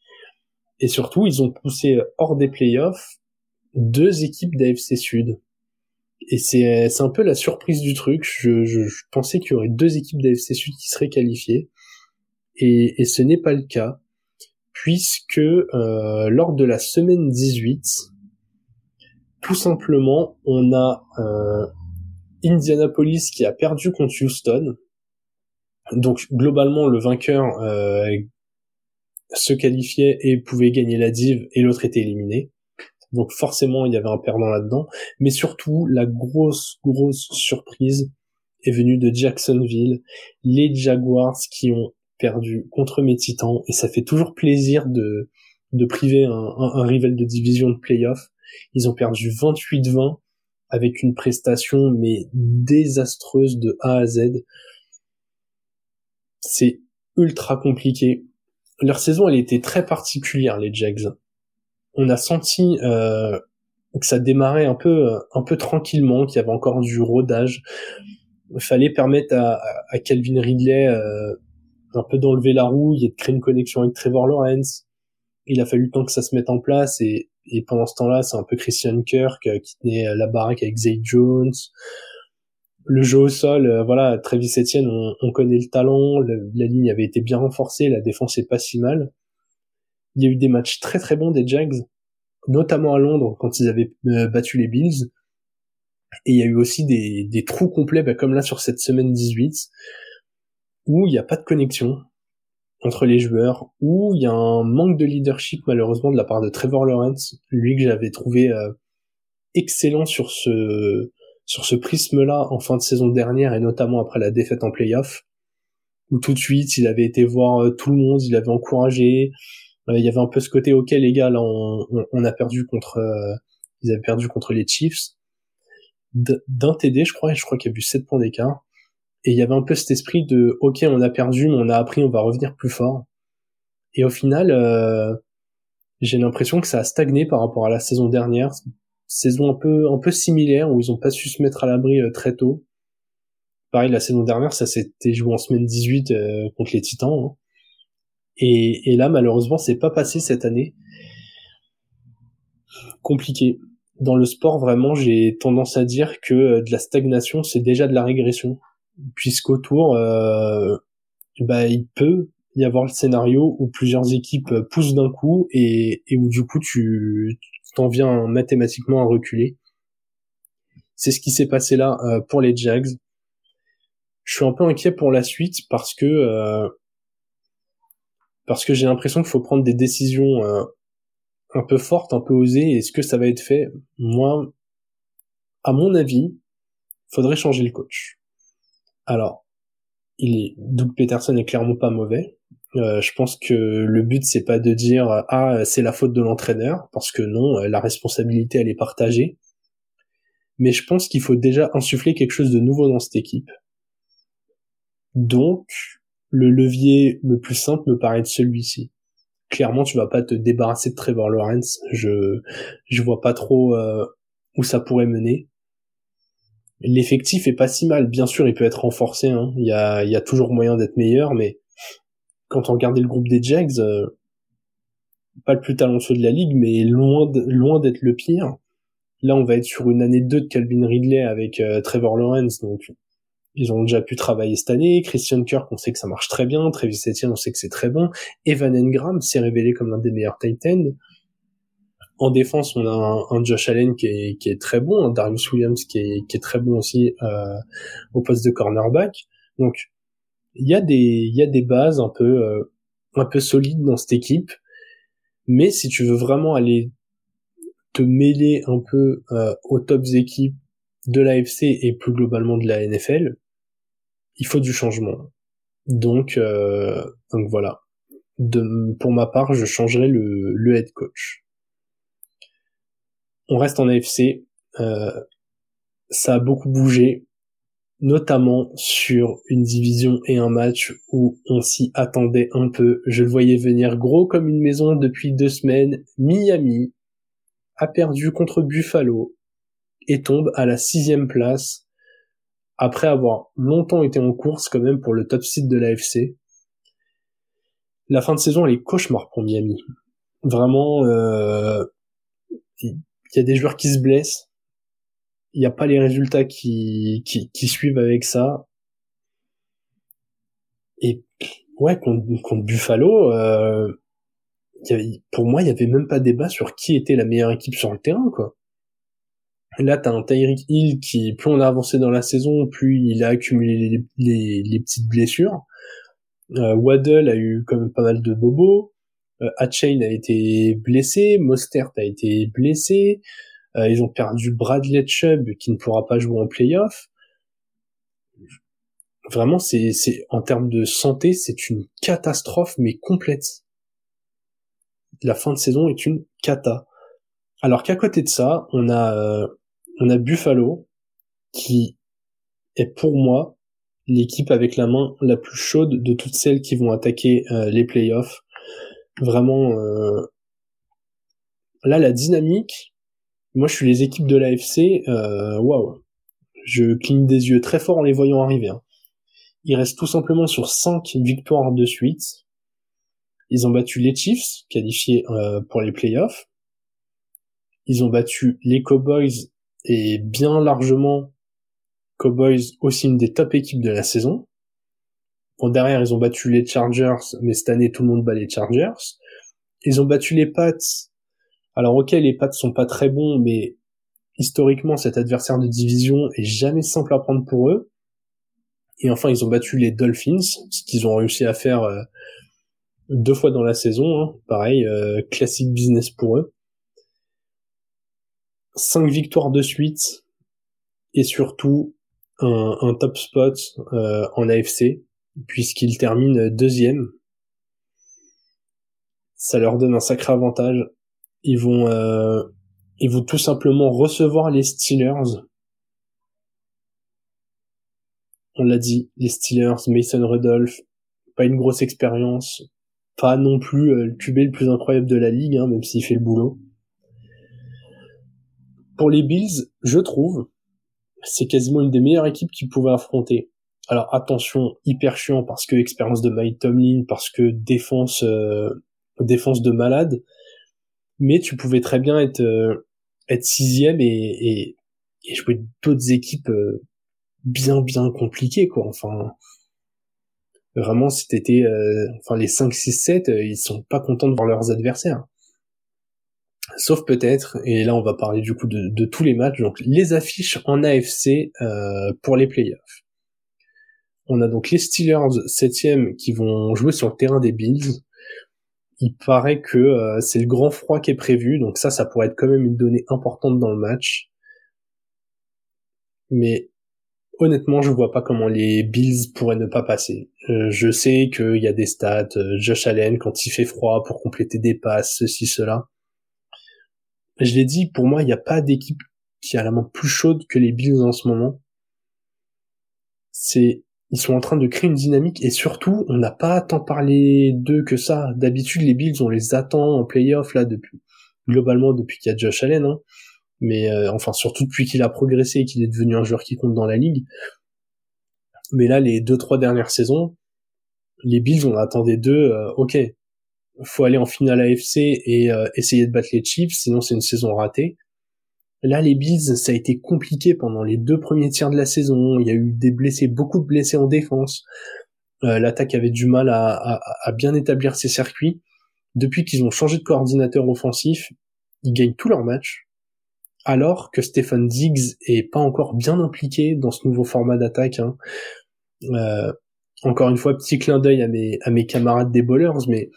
Et surtout, ils ont poussé hors des playoffs deux équipes d'AFC Sud. Et c'est un peu la surprise du truc. Je, je, pensais qu'il y aurait deux équipes d'AFC Sud qui seraient qualifiées, et, et ce n'est pas le cas, puisque euh, lors de la semaine 18, tout simplement, on a euh, Indianapolis qui a perdu contre Houston, donc globalement, le vainqueur euh, se qualifiait et pouvait gagner la div et l'autre était éliminé. Donc forcément, il y avait un perdant là-dedans. Mais surtout, la grosse, grosse surprise est venue de Jacksonville, les Jaguars qui ont perdu contre mes Titans. Et ça fait toujours plaisir de, de priver un, un, rival de division de playoff. Ils ont perdu 28-20 avec une prestation mais désastreuse de A à Z. C'est ultra compliqué. Leur saison, elle était très particulière, les Jags. On a senti euh, que ça démarrait un peu, un peu tranquillement, qu'il y avait encore du rodage. Il fallait permettre à, à Calvin Ridley euh, un peu d'enlever la rouille et de créer une connexion avec Trevor Lawrence. Il a fallu le temps que ça se mette en place et, et pendant ce temps-là, c'est un peu Christian Kirk euh, qui tenait la baraque avec Zay Jones. Le jeu au sol, euh, voilà, Travis Etienne, on, on connaît le talent, la ligne avait été bien renforcée, la défense est pas si mal. Il y a eu des matchs très très bons des Jags, notamment à Londres quand ils avaient euh, battu les Bills. Et il y a eu aussi des, des trous complets, bah, comme là sur cette semaine 18, où il n'y a pas de connexion entre les joueurs, où il y a un manque de leadership malheureusement de la part de Trevor Lawrence, lui que j'avais trouvé euh, excellent sur ce sur ce prisme-là en fin de saison dernière et notamment après la défaite en playoff, où tout de suite il avait été voir euh, tout le monde, il avait encouragé, euh, il y avait un peu ce côté ok les gars là on, on, a perdu contre ils avaient perdu contre les Chiefs. D'un TD je crois je crois qu'il y a eu 7 points d'écart et il y avait un peu cet esprit de ok on a perdu mais on a appris on va revenir plus fort. Et au final euh, j'ai l'impression que ça a stagné par rapport à la saison dernière. Saison un peu un peu similaire où ils ont pas su se mettre à l'abri euh, très tôt. Pareil la saison dernière ça s'était joué en semaine 18 euh, contre les Titans hein. et, et là malheureusement c'est pas passé cette année. Compliqué. Dans le sport vraiment j'ai tendance à dire que de la stagnation c'est déjà de la régression puisqu'autour, euh, bah, il peut y avoir le scénario où plusieurs équipes poussent d'un coup et, et où du coup tu t'en viens mathématiquement à reculer. C'est ce qui s'est passé là euh, pour les Jags. Je suis un peu inquiet pour la suite parce que euh, parce que j'ai l'impression qu'il faut prendre des décisions euh, un peu fortes, un peu osées. Est-ce que ça va être fait? Moi, à mon avis, faudrait changer le coach. Alors, il est, Doug Peterson est clairement pas mauvais. Euh, je pense que le but c'est pas de dire ah c'est la faute de l'entraîneur parce que non la responsabilité elle est partagée. Mais je pense qu'il faut déjà insuffler quelque chose de nouveau dans cette équipe. Donc le levier le plus simple me paraît celui-ci. Clairement tu vas pas te débarrasser de Trevor Lawrence. Je je vois pas trop euh, où ça pourrait mener l'effectif est pas si mal. Bien sûr, il peut être renforcé. Hein. Il, y a, toujours moyen d'être meilleur, mais quand on regardait le groupe des Jags, euh, pas le plus talentueux de la ligue, mais loin d'être le pire. Là, on va être sur une année 2 de Calvin Ridley avec euh, Trevor Lawrence, donc ils ont déjà pu travailler cette année. Christian Kirk, on sait que ça marche très bien. Travis Etienne, on sait que c'est très bon. Evan Engram s'est révélé comme l'un des meilleurs tight ends. En défense, on a un, Josh Allen qui est, qui est, très bon, un Darius Williams qui est, qui est très bon aussi euh, au poste de cornerback. Donc, il y a des, y a des bases un peu, euh, un peu solides dans cette équipe. Mais si tu veux vraiment aller te mêler un peu euh, aux tops équipes de l'AFC et plus globalement de la NFL, il faut du changement. Donc, euh, donc voilà. De, pour ma part, je changerai le, le head coach on reste en AFC. Euh, ça a beaucoup bougé, notamment sur une division et un match où on s'y attendait un peu. Je le voyais venir gros comme une maison depuis deux semaines. Miami a perdu contre Buffalo et tombe à la sixième place après avoir longtemps été en course quand même pour le top site de l'AFC. La fin de saison elle est cauchemar pour Miami. Vraiment, euh, il y a des joueurs qui se blessent, il n'y a pas les résultats qui, qui, suivent avec ça. Et ouais, contre, Buffalo, euh, pour moi, il y avait même pas débat sur qui était la meilleure équipe sur le terrain, quoi. Là, t'as un Tyreek Hill qui, plus on a avancé dans la saison, plus il a accumulé les, les, petites blessures. Euh, Waddle a eu quand même pas mal de bobos. Euh, Hatchain a été blessé, Mostert a été blessé, euh, ils ont perdu Bradley Chubb qui ne pourra pas jouer en playoff. Vraiment, c'est, c'est en termes de santé, c'est une catastrophe mais complète. La fin de saison est une cata. Alors qu'à côté de ça, on a euh, Buffalo qui est pour moi l'équipe avec la main la plus chaude de toutes celles qui vont attaquer les playoffs. Vraiment, euh, là la dynamique. Moi, je suis les équipes de l'AFC. Waouh, je cligne des yeux très fort en les voyant arriver. Hein. Ils restent tout simplement sur 5 victoires de suite. Ils ont battu les Chiefs, qualifiés pour les playoffs. Ils ont battu les Cowboys et bien largement Cowboys aussi une des top équipes de la saison. Bon, derrière, ils ont battu les Chargers, mais cette année, tout le monde bat les Chargers. Ils ont battu les Pats. Alors, ok, les Pats sont pas très bons, mais historiquement, cet adversaire de division est jamais simple à prendre pour eux. Et enfin, ils ont battu les Dolphins, ce qu'ils ont réussi à faire euh, deux fois dans la saison. Hein. Pareil, euh, classique business pour eux. 5 victoires de suite et surtout un, top spot euh, en AFC puisqu'ils terminent deuxième. Ça leur donne un sacré avantage. Ils vont euh, ils vont tout simplement recevoir les Steelers. On l'a dit, les Steelers, Mason Rudolph, pas une grosse expérience, pas non plus euh, le QB le plus incroyable de la ligue, hein, même s'il fait le boulot pour les Bills, je trouve, c'est quasiment une des meilleures équipes qu'ils pouvaient affronter. Alors attention, hyper chiant parce que expérience de Mike Tomlin, parce que défense euh, défense de malade, mais tu pouvais très bien être euh, être sixième et, et, jouer d'autres équipes euh, bien bien compliquées quoi. Enfin vraiment c'était enfin les 5 6 7 ils sont pas contents de voir leurs adversaires. Sauf peut-être, et là on va parler du coup de, tous les matchs, donc les affiches en AFC pour les playoffs. On a donc les Steelers 7 qui vont jouer sur le terrain des Bills. Il paraît que euh, c'est le grand froid qui est prévu, donc ça, ça pourrait être quand même une donnée importante dans le match. Mais honnêtement, je vois pas comment les Bills pourraient ne pas passer. Euh, je sais qu'il y a des stats, Josh Allen quand il fait froid pour compléter des passes, ceci, cela je l'ai dit, pour moi, il n'y a pas d'équipe qui a la main plus chaude que les Bills en ce moment. C'est, ils sont en train de créer une dynamique et surtout, on n'a pas tant parlé d'eux que ça. D'habitude, les Bills, on les attend en playoff là depuis, globalement depuis qu'il y a Josh Allen, hein. Mais euh, enfin, surtout depuis qu'il a progressé et qu'il est devenu un joueur qui compte dans la ligue. Mais là, les deux trois dernières saisons, les Bills, on attendait d'eux, euh, ok, faut aller en finale AFC et euh, essayer de battre les Chiefs, sinon c'est une saison ratée. Là, les Bills, ça a été compliqué pendant les deux premiers tiers de la saison. Il y a eu des blessés, beaucoup de blessés en défense. Euh, l'attaque avait du mal à, bien établir ses circuits. Depuis qu'ils ont changé de coordinateur offensif, ils gagnent tous leurs matchs. Alors que Stephen Diggs est pas encore bien impliqué dans ce nouveau format d'attaque. Hein. Euh, encore une fois, petit clin d'œil à mes, camarades des bowlers, mais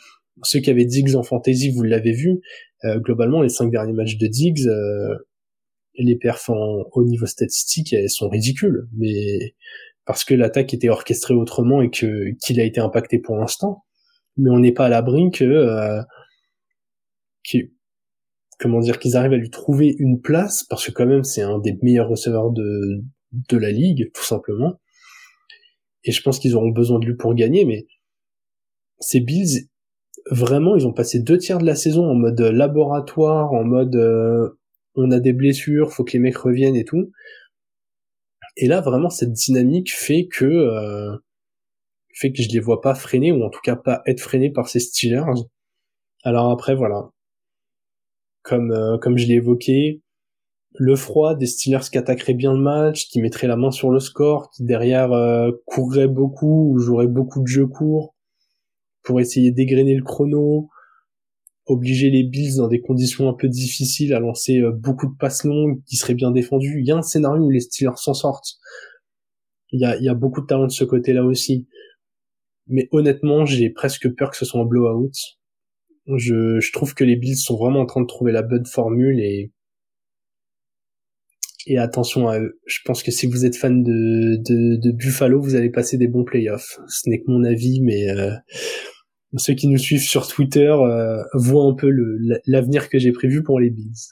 ceux qui avaient Diggs en fantasy, vous l'avez vu, euh, globalement, les cinq derniers matchs de Diggs, les perfs au niveau statistique, elles sont ridicules, mais parce que l'attaque était orchestrée autrement et que qu'il a été impacté pour l'instant. Mais on n'est pas à l'abri que, euh, comment dire, qu'ils arrivent à lui trouver une place, parce que quand même c'est un des meilleurs receveurs de, de la ligue, tout simplement. Et je pense qu'ils auront besoin de lui pour gagner, mais ces Bills, vraiment, ils ont passé deux tiers de la saison en mode laboratoire, en mode euh, on a des blessures, faut que les mecs reviennent et tout. Et là, vraiment, cette dynamique fait que euh, fait que je les vois pas freiner ou en tout cas pas être freinés par ces Steelers. Alors après, voilà, comme euh, comme je l'ai évoqué, le froid des Steelers qui attaqueraient bien le match, qui mettraient la main sur le score, qui derrière euh, courraient beaucoup ou joueraient beaucoup de jeux courts pour essayer d'égrener le chrono, obliger les Bills dans des conditions un peu difficiles à lancer euh, beaucoup de passes longues qui seraient bien défendues. Il y a un scénario où les Steelers s'en sortent. Il y a, il y a beaucoup de talent de ce côté-là aussi. Mais honnêtement, j'ai presque peur que ce soit un blowout. Je, je trouve que les Bills sont vraiment en train de trouver la bonne formule et et attention à eux. Je pense que si vous êtes fan de, de, Buffalo, vous allez passer des bons playoffs. Ce n'est que mon avis, mais euh, ceux qui nous suivent sur Twitter euh, voient un peu l'avenir que j'ai prévu pour les Bills.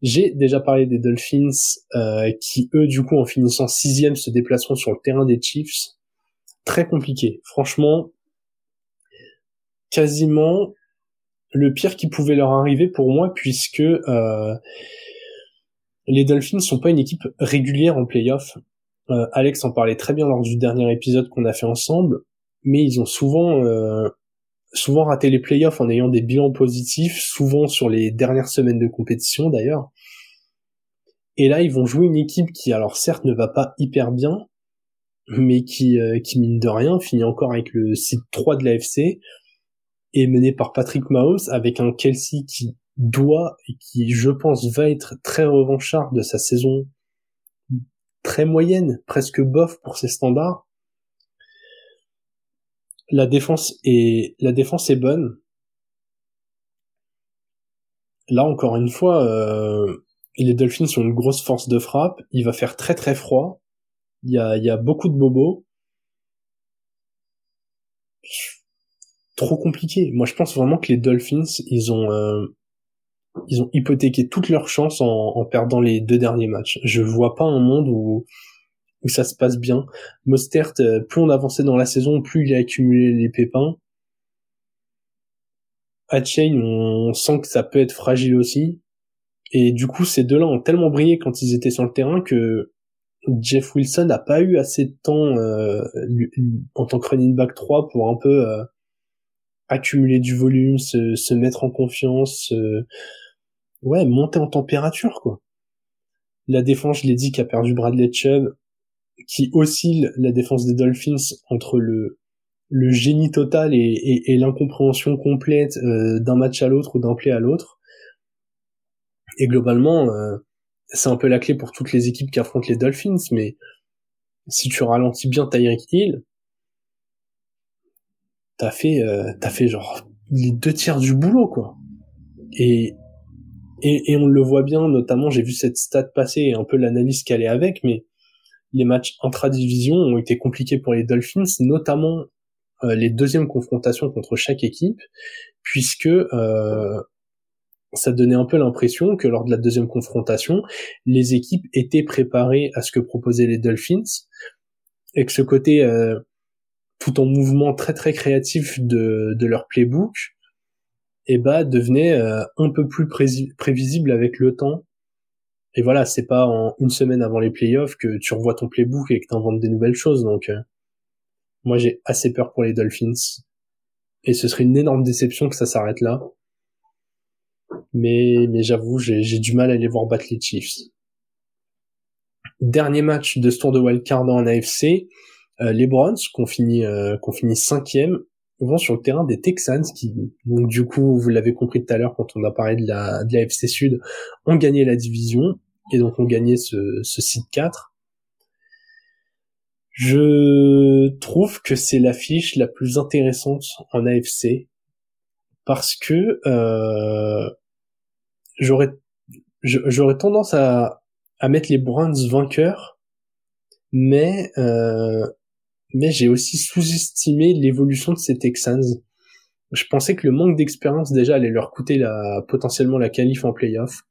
J'ai déjà parlé des Dolphins euh, qui, eux, du coup, en finissant sixième, se déplaceront sur le terrain des Chiefs. Très compliqué. Franchement, quasiment le pire qui pouvait leur arriver pour moi, puisque euh, les Dolphins sont pas une équipe régulière en playoff. Alex en parlait très bien lors du dernier épisode qu'on a fait ensemble, mais ils ont souvent euh, souvent raté les playoffs en ayant des bilans positifs, souvent sur les dernières semaines de compétition d'ailleurs. Et là, ils vont jouer une équipe qui, alors certes, ne va pas hyper bien, mais qui, euh, qui mine de rien, finit encore avec le site 3 de l'AFC, et mené par Patrick Mahomes, avec un Kelsey qui doit, et qui, je pense, va être très revanchard de sa saison très moyenne, presque bof pour ses standards, la défense est la défense est bonne. Là encore une fois, euh, les Dolphins ont une grosse force de frappe. Il va faire très très froid. Il y a, il y a beaucoup de bobos. Trop compliqué. Moi, je pense vraiment que les Dolphins, ils ont euh, ils ont hypothéqué toutes leurs chances en, en perdant les deux derniers matchs. Je vois pas un monde où où ça se passe bien. Mostert, euh, plus on avançait dans la saison, plus il a accumulé les pépins. Hatchain, on sent que ça peut être fragile aussi. Et du coup, ces deux-là ont tellement brillé quand ils étaient sur le terrain que Jeff Wilson n'a pas eu assez de temps euh, en tant que running back 3 pour un peu euh, accumuler du volume, se, se mettre en confiance, ouais, monter en température quoi. La défense, je l'ai dit, qui a perdu Bradley Chubb, qui oscille la défense des Dolphins entre le le génie total et, et, l'incompréhension complète euh, d'un match à l'autre ou d'un play à l'autre. Et globalement, euh, c'est un peu la clé pour toutes les équipes qui affrontent les Dolphins, mais si tu ralentis bien Tyreek Hill, t'as fait, euh, t'as fait genre les deux tiers du boulot, quoi. Et, et, et on le voit bien, notamment, j'ai vu cette stat passer et un peu l'analyse qu'elle est avec, mais les matchs intra-division ont été compliqués pour les Dolphins, notamment euh, les deuxièmes confrontations contre chaque équipe, puisque euh, ça donnait un peu l'impression que lors de la deuxième confrontation, les équipes étaient préparées à ce que proposaient les Dolphins, et que ce côté euh, tout en mouvement très très créatif de, de leur playbook, eh ben, devenait un peu plus prévisible avec le temps et voilà, c'est pas en une semaine avant les playoffs que tu revois ton playbook et que t'inventes des nouvelles choses. Donc, euh, moi, j'ai assez peur pour les Dolphins. Et ce serait une énorme déception que ça s'arrête là. Mais, mais j'avoue, j'ai du mal à les voir battre les Chiefs. Dernier match de ce tour de wildcard en AFC. Euh, les Browns, qu'on finit, euh, qu'on finit cinquième, vont sur le terrain des Texans qui, donc du coup, vous l'avez compris tout à l'heure quand on a parlé de la, de la FC Sud, ont gagné la division et donc ont gagné ce, ce site 4. Je trouve que c'est l'affiche la plus intéressante en AFC parce que euh, j'aurais tendance à, à mettre les Browns vainqueurs, mais euh, mais j'ai aussi sous-estimé l'évolution de ces Texans. Je pensais que le manque d'expérience déjà allait leur coûter la, potentiellement la qualif en playoff.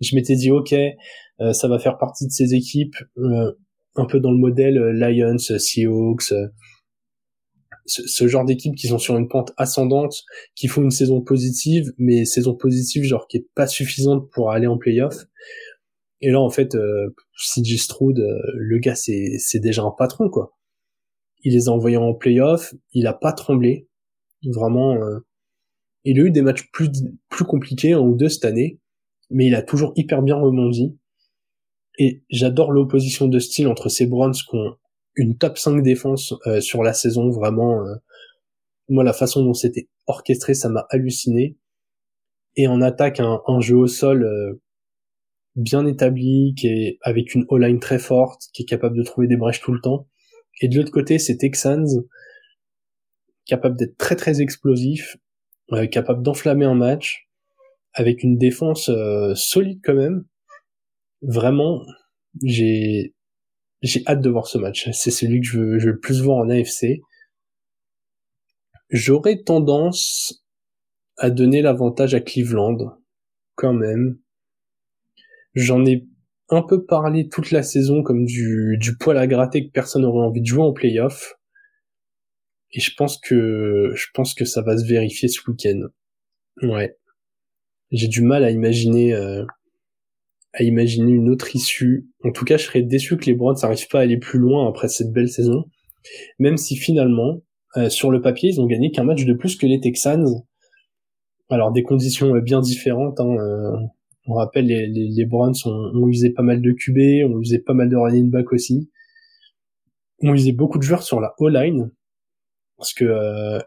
Je m'étais dit ok, euh, ça va faire partie de ces équipes euh, un peu dans le modèle euh, Lions, Seahawks, ce, ce, genre d'équipes qui sont sur une pente ascendante, qui font une saison positive, mais saison positive genre qui est pas suffisante pour aller en playoff. Et là en fait, CJ Stroud, le gars c'est déjà un patron quoi il les a envoyés en playoff, il a pas tremblé, vraiment. Euh, il a eu des matchs plus plus compliqués un ou deux cette année, mais il a toujours hyper bien rebondi. Et j'adore l'opposition de style entre ces Browns qui ont une top 5 défense euh, sur la saison, vraiment. Euh, moi, la façon dont c'était orchestré, ça m'a halluciné. Et en attaque, un, un jeu au sol bien établi, qui est avec une O-line très forte, qui est capable de trouver des brèches tout le temps. Et de l'autre côté, c'est Texans, capable d'être très très explosif, capable d'enflammer un match, avec une défense solide quand même. Vraiment, j'ai j'ai hâte de voir ce match. C'est celui que je veux, je veux le plus voir en AFC. J'aurais tendance à donner l'avantage à Cleveland, quand même. J'en ai un peu parlé toute la saison comme du, du poil à gratter que personne n'aurait envie de jouer en playoff. Et je pense que je pense que ça va se vérifier ce week-end. Ouais. J'ai du mal à imaginer euh, à imaginer une autre issue. En tout cas, je serais déçu que les Browns n'arrivent pas à aller plus loin après cette belle saison. Même si finalement, euh, sur le papier, ils ont gagné qu'un match de plus que les Texans. Alors des conditions euh, bien différentes. Hein, euh, on rappelle, les, les, les Browns ont, usé pas mal de QB, ont usé pas mal de running back aussi. Ont usé beaucoup de joueurs sur la O-line. Parce que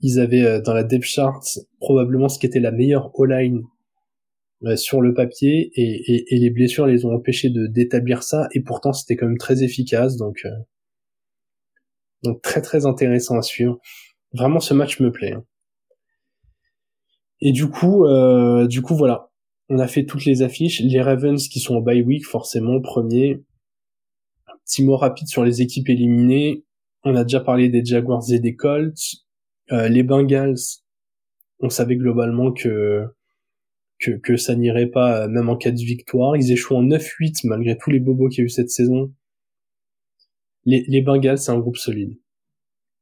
ils avaient dans la depth chart probablement ce qui était la meilleure O-line euh, sur le papier et, et, les blessures les ont empêchés de d'établir ça et pourtant c'était quand même très efficace donc euh, donc très très intéressant à suivre vraiment ce match me plaît hein. et du coup euh, du coup voilà on a fait toutes les affiches les Ravens qui sont en bye week forcément premier petit mot rapide sur les équipes éliminées on a déjà parlé des Jaguars et des Colts euh, les Bengals on savait globalement que que, que ça n'irait pas euh, même en cas de victoire. Ils échouent en 9-8 malgré tous les bobos qu'il y a eu cette saison. Les, les Bengals, c'est un groupe solide.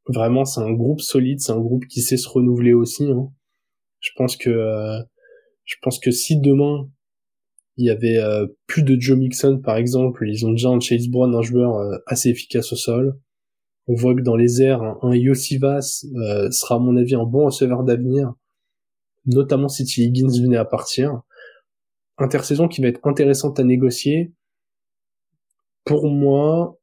Vraiment, c'est un groupe solide, c'est un groupe qui sait se renouveler aussi. Hein. Je pense que euh, je pense que si demain il y avait euh, plus de Joe Mixon par exemple, ils ont déjà un Chase Brown, un joueur assez efficace au sol. On voit que dans les airs, un, un Yosivas sera à mon avis un bon receveur d'avenir notamment si T. Higgins venait à partir. Intersaison qui va être intéressante à négocier. Pour moi,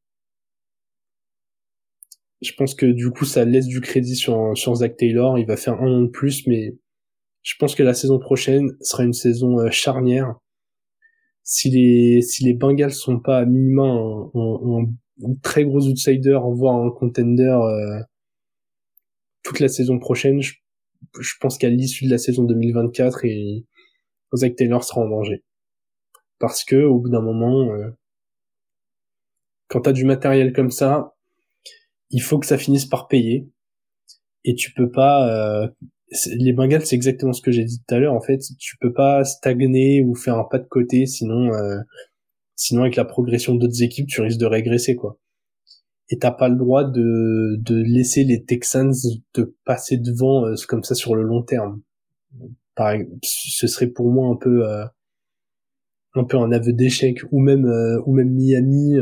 je pense que du coup ça laisse du crédit sur, sur Zach Taylor. Il va faire un an de plus, mais je pense que la saison prochaine sera une saison euh, charnière. Si les si les Bengals sont pas à minima un, très gros outsider, voire un contender euh, toute la saison prochaine, je je pense qu'à l'issue de la saison 2024, et Zach Taylor sera en danger. Parce que au bout d'un moment, euh, quand t'as du matériel comme ça, il faut que ça finisse par payer. Et tu peux pas. Euh, les Bengals, c'est exactement ce que j'ai dit tout à l'heure. En fait, tu peux pas stagner ou faire un pas de côté, sinon, euh, sinon avec la progression d'autres équipes, tu risques de régresser quoi et t'as pas le droit de, de laisser les Texans te passer devant euh, comme ça sur le long terme. Pareil, ce serait pour moi un peu euh, un peu un aveu d'échec ou même ou même Miami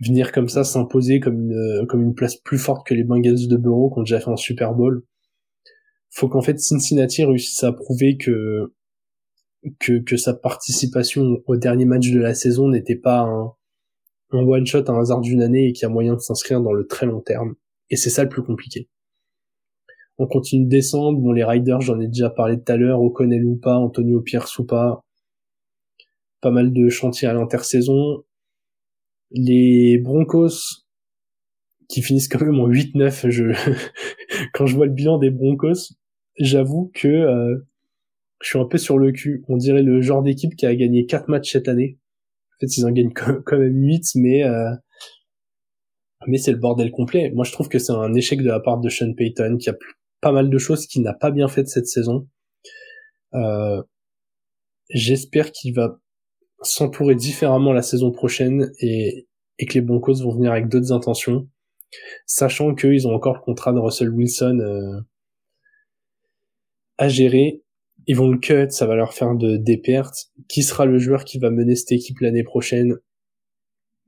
venir comme ça s'imposer comme une comme une place plus forte que les Bengals de Bureau qui ont déjà fait un Super Bowl. Faut qu'en fait Cincinnati réussisse à prouver que que que sa participation au dernier match de la saison n'était pas un un one shot un hasard d'une année et qui a moyen de s'inscrire dans le très long terme. Et c'est ça le plus compliqué. On continue de descendre. Bon, les Riders, j'en ai déjà parlé tout à l'heure. O'Connell ou pas, Antonio Pierce ou pas. Pas mal de chantiers à l'intersaison. Les Broncos, qui finissent quand même en 8-9, je... quand je vois le bilan des Broncos, j'avoue que euh, je suis un peu sur le cul. On dirait le genre d'équipe qui a gagné 4 matchs cette année en fait, ils en gagnent quand même 8, mais euh, mais c'est le bordel complet. Moi, je trouve que c'est un échec de la part de Sean Payton, qui a pas mal de choses qu'il n'a pas bien fait cette saison. Euh, J'espère qu'il va s'entourer différemment la saison prochaine et, et que les Broncos vont venir avec d'autres intentions, sachant qu'ils ont encore le contrat de Russell Wilson euh, à gérer ils vont le cut, ça va leur faire de, des pertes. Qui sera le joueur qui va mener cette équipe l'année prochaine?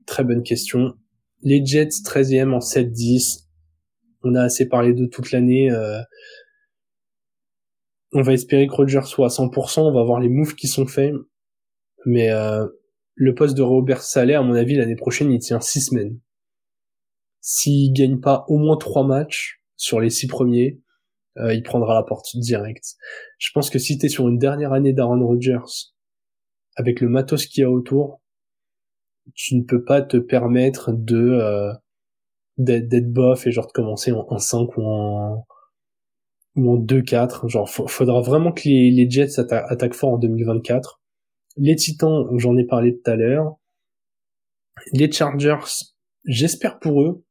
Très bonne question. Les Jets 13e en 7-10. On a assez parlé de toute l'année. Euh, on va espérer que Roger soit à 100%. On va voir les moves qui sont faits. Mais euh, le poste de Robert Saleh, à mon avis, l'année prochaine, il tient 6 semaines. S'il gagne pas au moins 3 matchs sur les 6 premiers, euh, il prendra la porte direct. Je pense que si t'es sur une dernière année d'Aaron Rodgers, avec le matos qu'il y a autour, tu ne peux pas te permettre de euh, d'être bof et genre de commencer en, 5 ou en ou en 2-4. Genre, faudra vraiment que les Jets attaquent fort en 2024. Les Titans, j'en ai parlé tout à l'heure. Les Chargers, j'espère pour eux,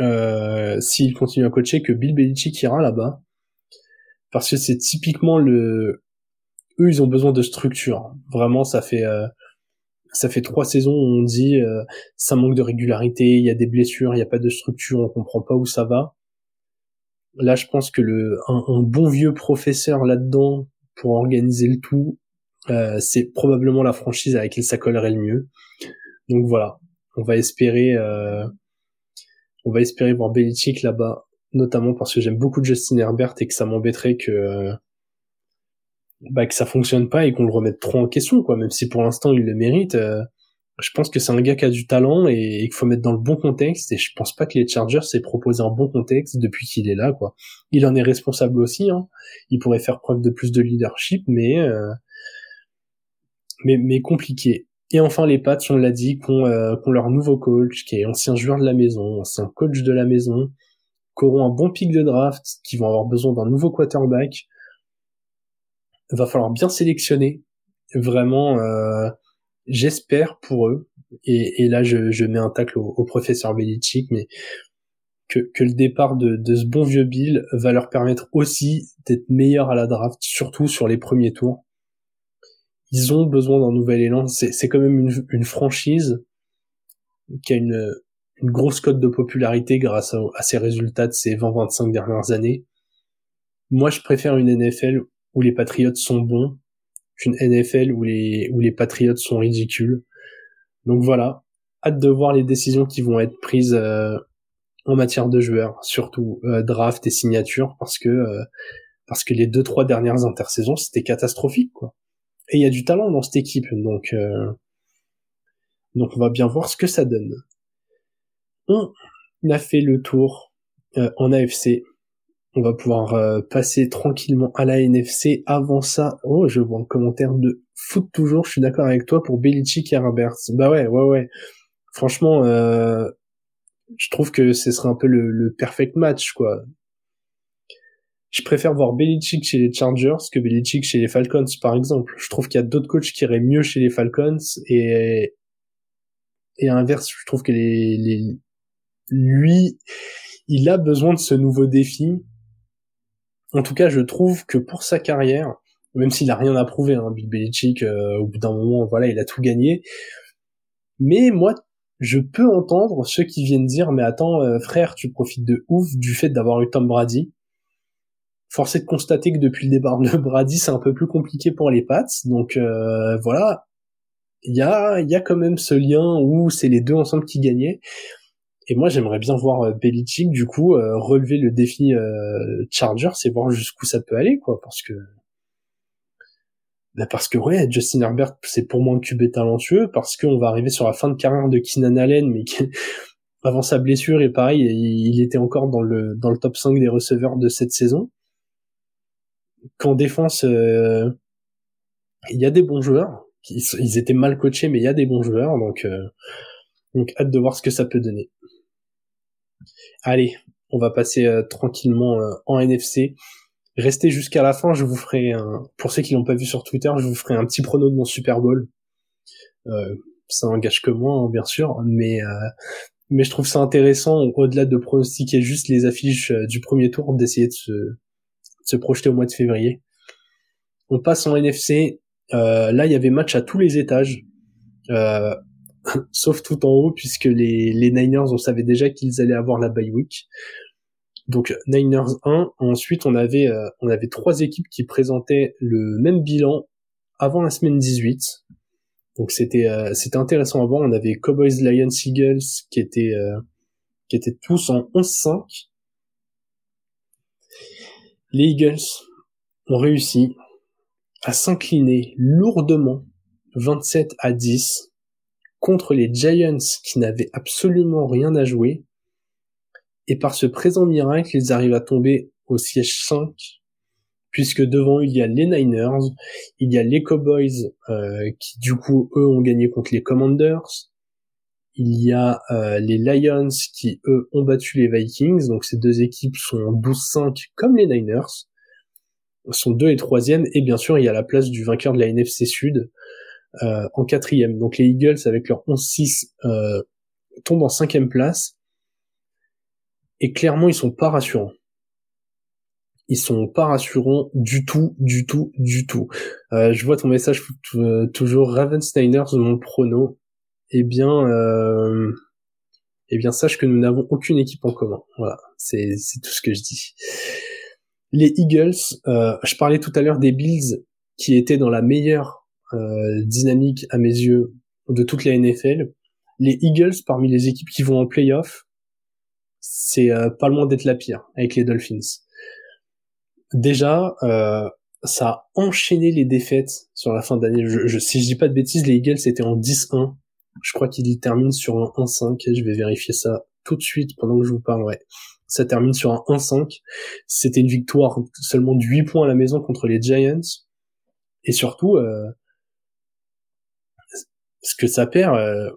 euh, s'ils continuent à coacher, que Bill Belichick ira là-bas. Parce que c'est typiquement le... Eux, ils ont besoin de structure. Vraiment, ça fait... Euh, ça fait trois saisons où on dit euh, ça manque de régularité, il y a des blessures, il n'y a pas de structure, on comprend pas où ça va. Là, je pense que le un, bon vieux professeur là-dedans pour organiser le tout, euh, c'est probablement la franchise avec laquelle ça collerait le mieux. Donc voilà, on va espérer, euh, on va espérer voir Belichick là-bas, notamment parce que j'aime beaucoup Justin Herbert et que ça m'embêterait que bah, que ça fonctionne pas et qu'on le remette trop en question, quoi. Même si pour l'instant il le mérite, euh, je pense que c'est un gars qui a du talent et, qu'il faut mettre dans le bon contexte. Et je pense pas que les Chargers s'aient proposé un bon contexte depuis qu'il est là, quoi. Il en est responsable aussi. Hein. Il pourrait faire preuve de plus de leadership, mais euh, mais compliqué. Et enfin les Pats, on l'a dit, qu'on euh, leur nouveau coach, qui est ancien joueur de la maison, ancien coach de la maison, qui auront un bon pic de draft, qui vont avoir besoin d'un nouveau quarterback va falloir bien sélectionner. Vraiment, euh, j'espère pour eux. Et, là, je, mets un tacle au, professeur Belichick, mais que, que le départ de, de, ce bon vieux Bill va leur permettre aussi d'être meilleurs à la draft, surtout sur les premiers tours. Ils ont besoin d'un nouvel élan. C'est quand même une, une, franchise qui a une, une grosse cote de popularité grâce à, à ses résultats de ces 20-25 dernières années. Moi, je préfère une NFL où les Patriots sont bons qu'une NFL où les, où les Patriots sont ridicules. Donc voilà, hâte de voir les décisions qui vont être prises euh, en matière de joueurs, surtout euh, draft et signature, parce que euh, parce que les deux trois dernières intersaisons c'était catastrophique quoi. Et il y a du talent dans cette équipe, donc donc on va bien voir ce que ça donne. On a fait le tour en AFC on va pouvoir euh, passer tranquillement à la NFC. Avant ça, oh, je vois un commentaire de foot toujours. Je suis d'accord avec toi pour Belichick et Herbert. Bah ouais, ouais, ouais. Franchement, euh, je trouve que ce serait un peu le, perfect match, quoi. Je préfère voir Belichick chez les Chargers que Belichick chez les Falcons, par exemple. Je trouve qu'il y a d'autres coachs qui iraient mieux chez les Falcons et et à l'inverse, je trouve que les, les lui, il a besoin de ce nouveau défi en tout cas, je trouve que pour sa carrière, même s'il a rien à prouver, hein, Bill Belichick, euh, au bout d'un moment, voilà, il a tout gagné. Mais moi, je peux entendre ceux qui viennent dire, mais attends, euh, frère, tu profites de ouf du fait d'avoir eu Tom Brady. Forcé de constater que depuis le départ de Brady, c'est un peu plus compliqué pour les Pats. Donc euh, voilà, il y a, y a quand même ce lien où c'est les deux ensemble qui gagnaient. Et moi, j'aimerais bien voir euh, Belichick, du coup, euh, relever le défi euh, Chargers et voir jusqu'où ça peut aller, quoi, parce que... Bah parce que, ouais, Justin Herbert, c'est pour moi un QB talentueux, parce qu'on va arriver sur la fin de carrière de Keenan Allen, mais avant sa blessure, et pareil, il était encore dans le, dans le top 5 des receveurs de cette saison. Qu'en défense, il y a des bons joueurs. Ils, étaient mal coachés, mais il y a des bons joueurs, donc... donc hâte de voir ce que ça peut donner. Allez, on va passer euh, tranquillement euh, en NFC. Restez jusqu'à la fin, je vous ferai un, pour ceux qui l'ont pas vu sur Twitter, je vous ferai un petit prono de mon Super Bowl. Euh, ça engage que moi, hein, bien sûr, mais euh, mais je trouve ça intéressant, au-delà de pronostiquer juste les affiches du premier tour, d'essayer de se, se projeter au mois de février. On passe en NFC. là, il y avait match à tous les étages. Euh, sauf tout en haut puisque les, les Niners on savait déjà qu'ils allaient avoir la bye week. Donc Niners 1, ensuite on avait euh, on avait trois équipes qui présentaient le même bilan avant la semaine 18. Donc c'était euh, c'était intéressant avant, on avait Cowboys Lions Eagles qui étaient euh, qui étaient tous en 11-5. Les Eagles ont réussi à s'incliner lourdement 27 à 10 contre les Giants qui n'avaient absolument rien à jouer. Et par ce présent miracle, ils arrivent à tomber au siège 5, puisque devant eux, il y a les Niners, il y a les Cowboys, euh, qui du coup, eux, ont gagné contre les Commanders, il y a euh, les Lions qui, eux, ont battu les Vikings, donc ces deux équipes sont en 12-5 comme les Niners. sont deux et troisième, et bien sûr il y a la place du vainqueur de la NFC Sud euh, en quatrième. Donc les Eagles avec leur 11-6 euh, tombent en cinquième place, et clairement ils sont pas rassurants. Ils sont pas rassurants du tout, du tout, du tout. Je vois ton message euh, toujours Ravensteiners mon prono. Eh bien, euh, eh bien sache que nous n'avons aucune équipe en commun. Voilà, c'est tout ce que je dis. Les Eagles, euh, je parlais tout à l'heure des Bills qui étaient dans la meilleure euh, dynamique à mes yeux de toute la NFL. Les Eagles, parmi les équipes qui vont en playoff, c'est euh, pas loin d'être la pire avec les Dolphins. Déjà, euh, ça a enchaîné les défaites sur la fin d'année. Je, si je dis pas de bêtises, les Eagles étaient en 10-1. Je crois qu'ils terminent sur un 1-5. Je vais vérifier ça tout de suite pendant que je vous parle. Ça termine sur un 1-5. C'était une victoire seulement de 8 points à la maison contre les Giants. Et surtout, euh, ce que ça perd, euh,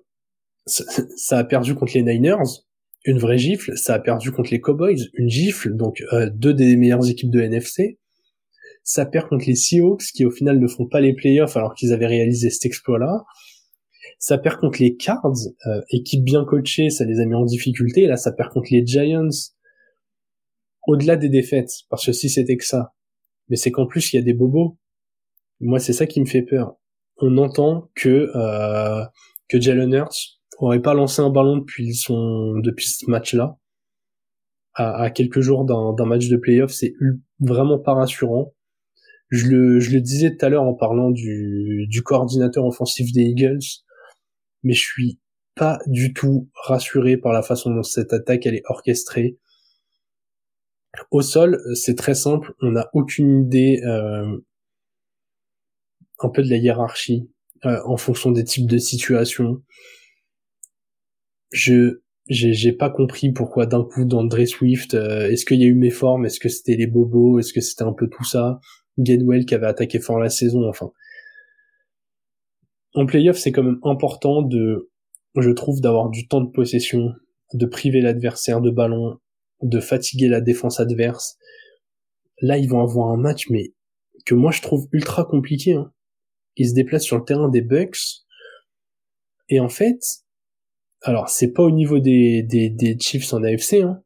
ça, a perdu contre les Niners, une vraie gifle. Ça a perdu contre les Cowboys, une gifle. Donc euh, deux des meilleures équipes de NFC. Ça perd contre les Seahawks qui au final ne font pas les playoffs alors qu'ils avaient réalisé cet exploit-là. Ça perd contre les Cards, équipe bien coachée, ça les a mis en difficulté. là, ça perd contre les Giants, au-delà des défaites, parce que si c'était que ça, mais c'est qu'en plus il y a des bobos. Moi, c'est ça qui me fait peur. On entend que euh, que Jalen Hurts aurait pas lancé un ballon depuis son depuis ce match-là. À, quelques jours d'un match de playoff, c'est vraiment pas rassurant. Je le, disais tout à l'heure en parlant du coordinateur offensif des Eagles, mais je suis pas du tout rassuré par la façon dont cette attaque elle est orchestrée. Au sol, c'est très simple, on n'a aucune idée euh, un peu de la hiérarchie euh, en fonction des types de situations. Je j'ai pas compris pourquoi d'un coup d'André Swift, euh, est-ce qu'il y a eu mes formes, est-ce que c'était les bobos, est-ce que c'était un peu tout ça, Gainwell qui avait attaqué fort la saison, enfin. En playoff, c'est quand même important de, je trouve, d'avoir du temps de possession, de priver l'adversaire de ballon, de fatiguer la défense adverse. Là, ils vont avoir un match, mais que moi je trouve ultra compliqué. Hein. Ils se déplacent sur le terrain des Bucks. Et en fait, alors c'est pas au niveau des, des, Chiefs en AFC, hein,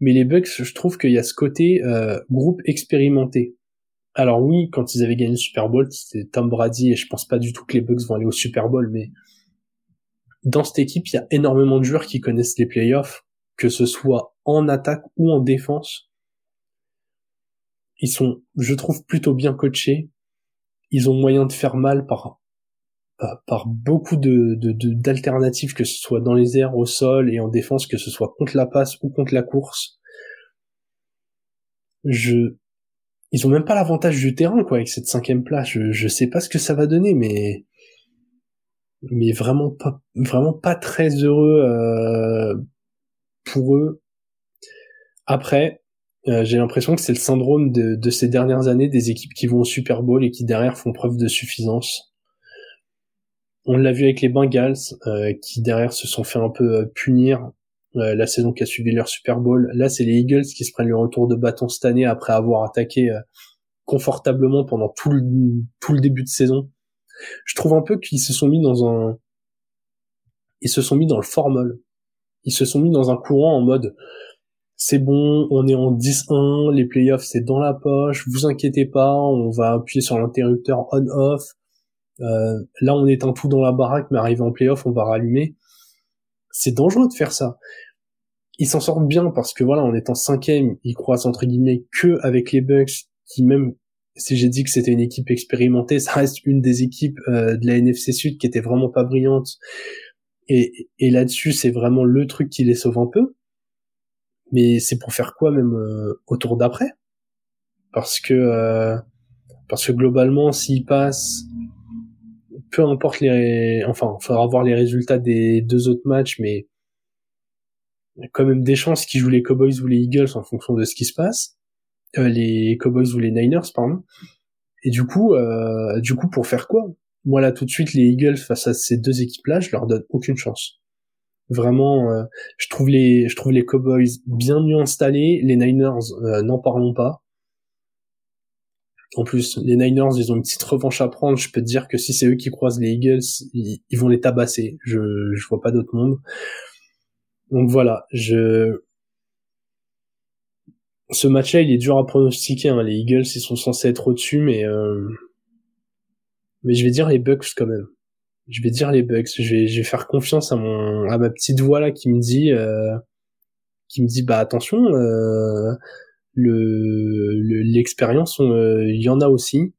mais les Bucks, je trouve qu'il y a ce côté euh, groupe expérimenté. Alors oui, quand ils avaient gagné le Super Bowl, c'était Tom Brady, et je pense pas du tout que les Bucks vont aller au Super Bowl, mais dans cette équipe, il y a énormément de joueurs qui connaissent les playoffs, que ce soit en attaque ou en défense. Ils sont, je trouve, plutôt bien coachés. Ils ont moyen de faire mal par, par beaucoup de, d'alternatives, que ce soit dans les airs, au sol et en défense, que ce soit contre la passe ou contre la course. Je, ils ont même pas l'avantage du terrain, quoi, avec cette cinquième place. Je, je sais pas ce que ça va donner, mais, mais vraiment pas, vraiment pas très heureux, euh, pour eux. Après, euh, j'ai l'impression que c'est le syndrome de, ces dernières années des équipes qui vont au Super Bowl et qui derrière font preuve de suffisance. On l'a vu avec les Bengals, euh, qui derrière se sont fait un peu euh, la saison qui a suivi leur Super Bowl. Là, c'est les Eagles qui se prennent le retour de bâton cette année après avoir attaqué confortablement pendant tout le, tout le début de saison. Je trouve un peu qu'ils se sont mis dans un, ils se sont mis dans le formol ils se sont mis dans un courant en mode c'est bon, on est en 10-1, les playoffs c'est dans la poche, vous inquiétez pas, on va appuyer sur l'interrupteur on-off. Euh, là on est un tout dans la baraque, mais arrivé en playoff on va rallumer. C'est dangereux de faire ça. Ils s'en sortent bien parce que voilà, en étant cinquième, ils croisent entre guillemets que avec les Bucks, qui même si j'ai dit que c'était une équipe expérimentée, ça reste une des équipes euh, de la NFC Sud qui était vraiment pas brillante. Et, et là-dessus, c'est vraiment le truc qui les sauve un peu. Mais c'est pour faire quoi même euh, au tour d'après? Parce que euh, parce que globalement, s'ils passent, peu importe les, enfin, il faudra voir les résultats des deux autres matchs, mais quand même des chances qu'ils jouent les Cowboys ou les Eagles en fonction de ce qui se passe, euh, les Cowboys ou les Niners, pardon. Et du coup, euh, du coup, pour faire quoi? Moi là tout de suite les Eagles face à ces deux équipes-là, je leur donne aucune chance. Vraiment, euh, je trouve les je trouve les Cowboys bien mieux installés, les Niners euh, n'en parlons pas. En plus, les Niners, ils ont une petite revanche à prendre. Je peux te dire que si c'est eux qui croisent les Eagles, ils, vont les tabasser. Je, je vois pas d'autre monde. Donc voilà, je, ce match-là, il est dur à pronostiquer. Hein. Les Eagles, ils sont censés être au-dessus, mais euh... mais je vais dire les Bucks quand même. Je vais dire les Bucks. Je vais, je vais faire confiance à mon à ma petite voix là qui me dit euh... qui me dit bah attention, euh... le l'expérience, euh, il y en a aussi.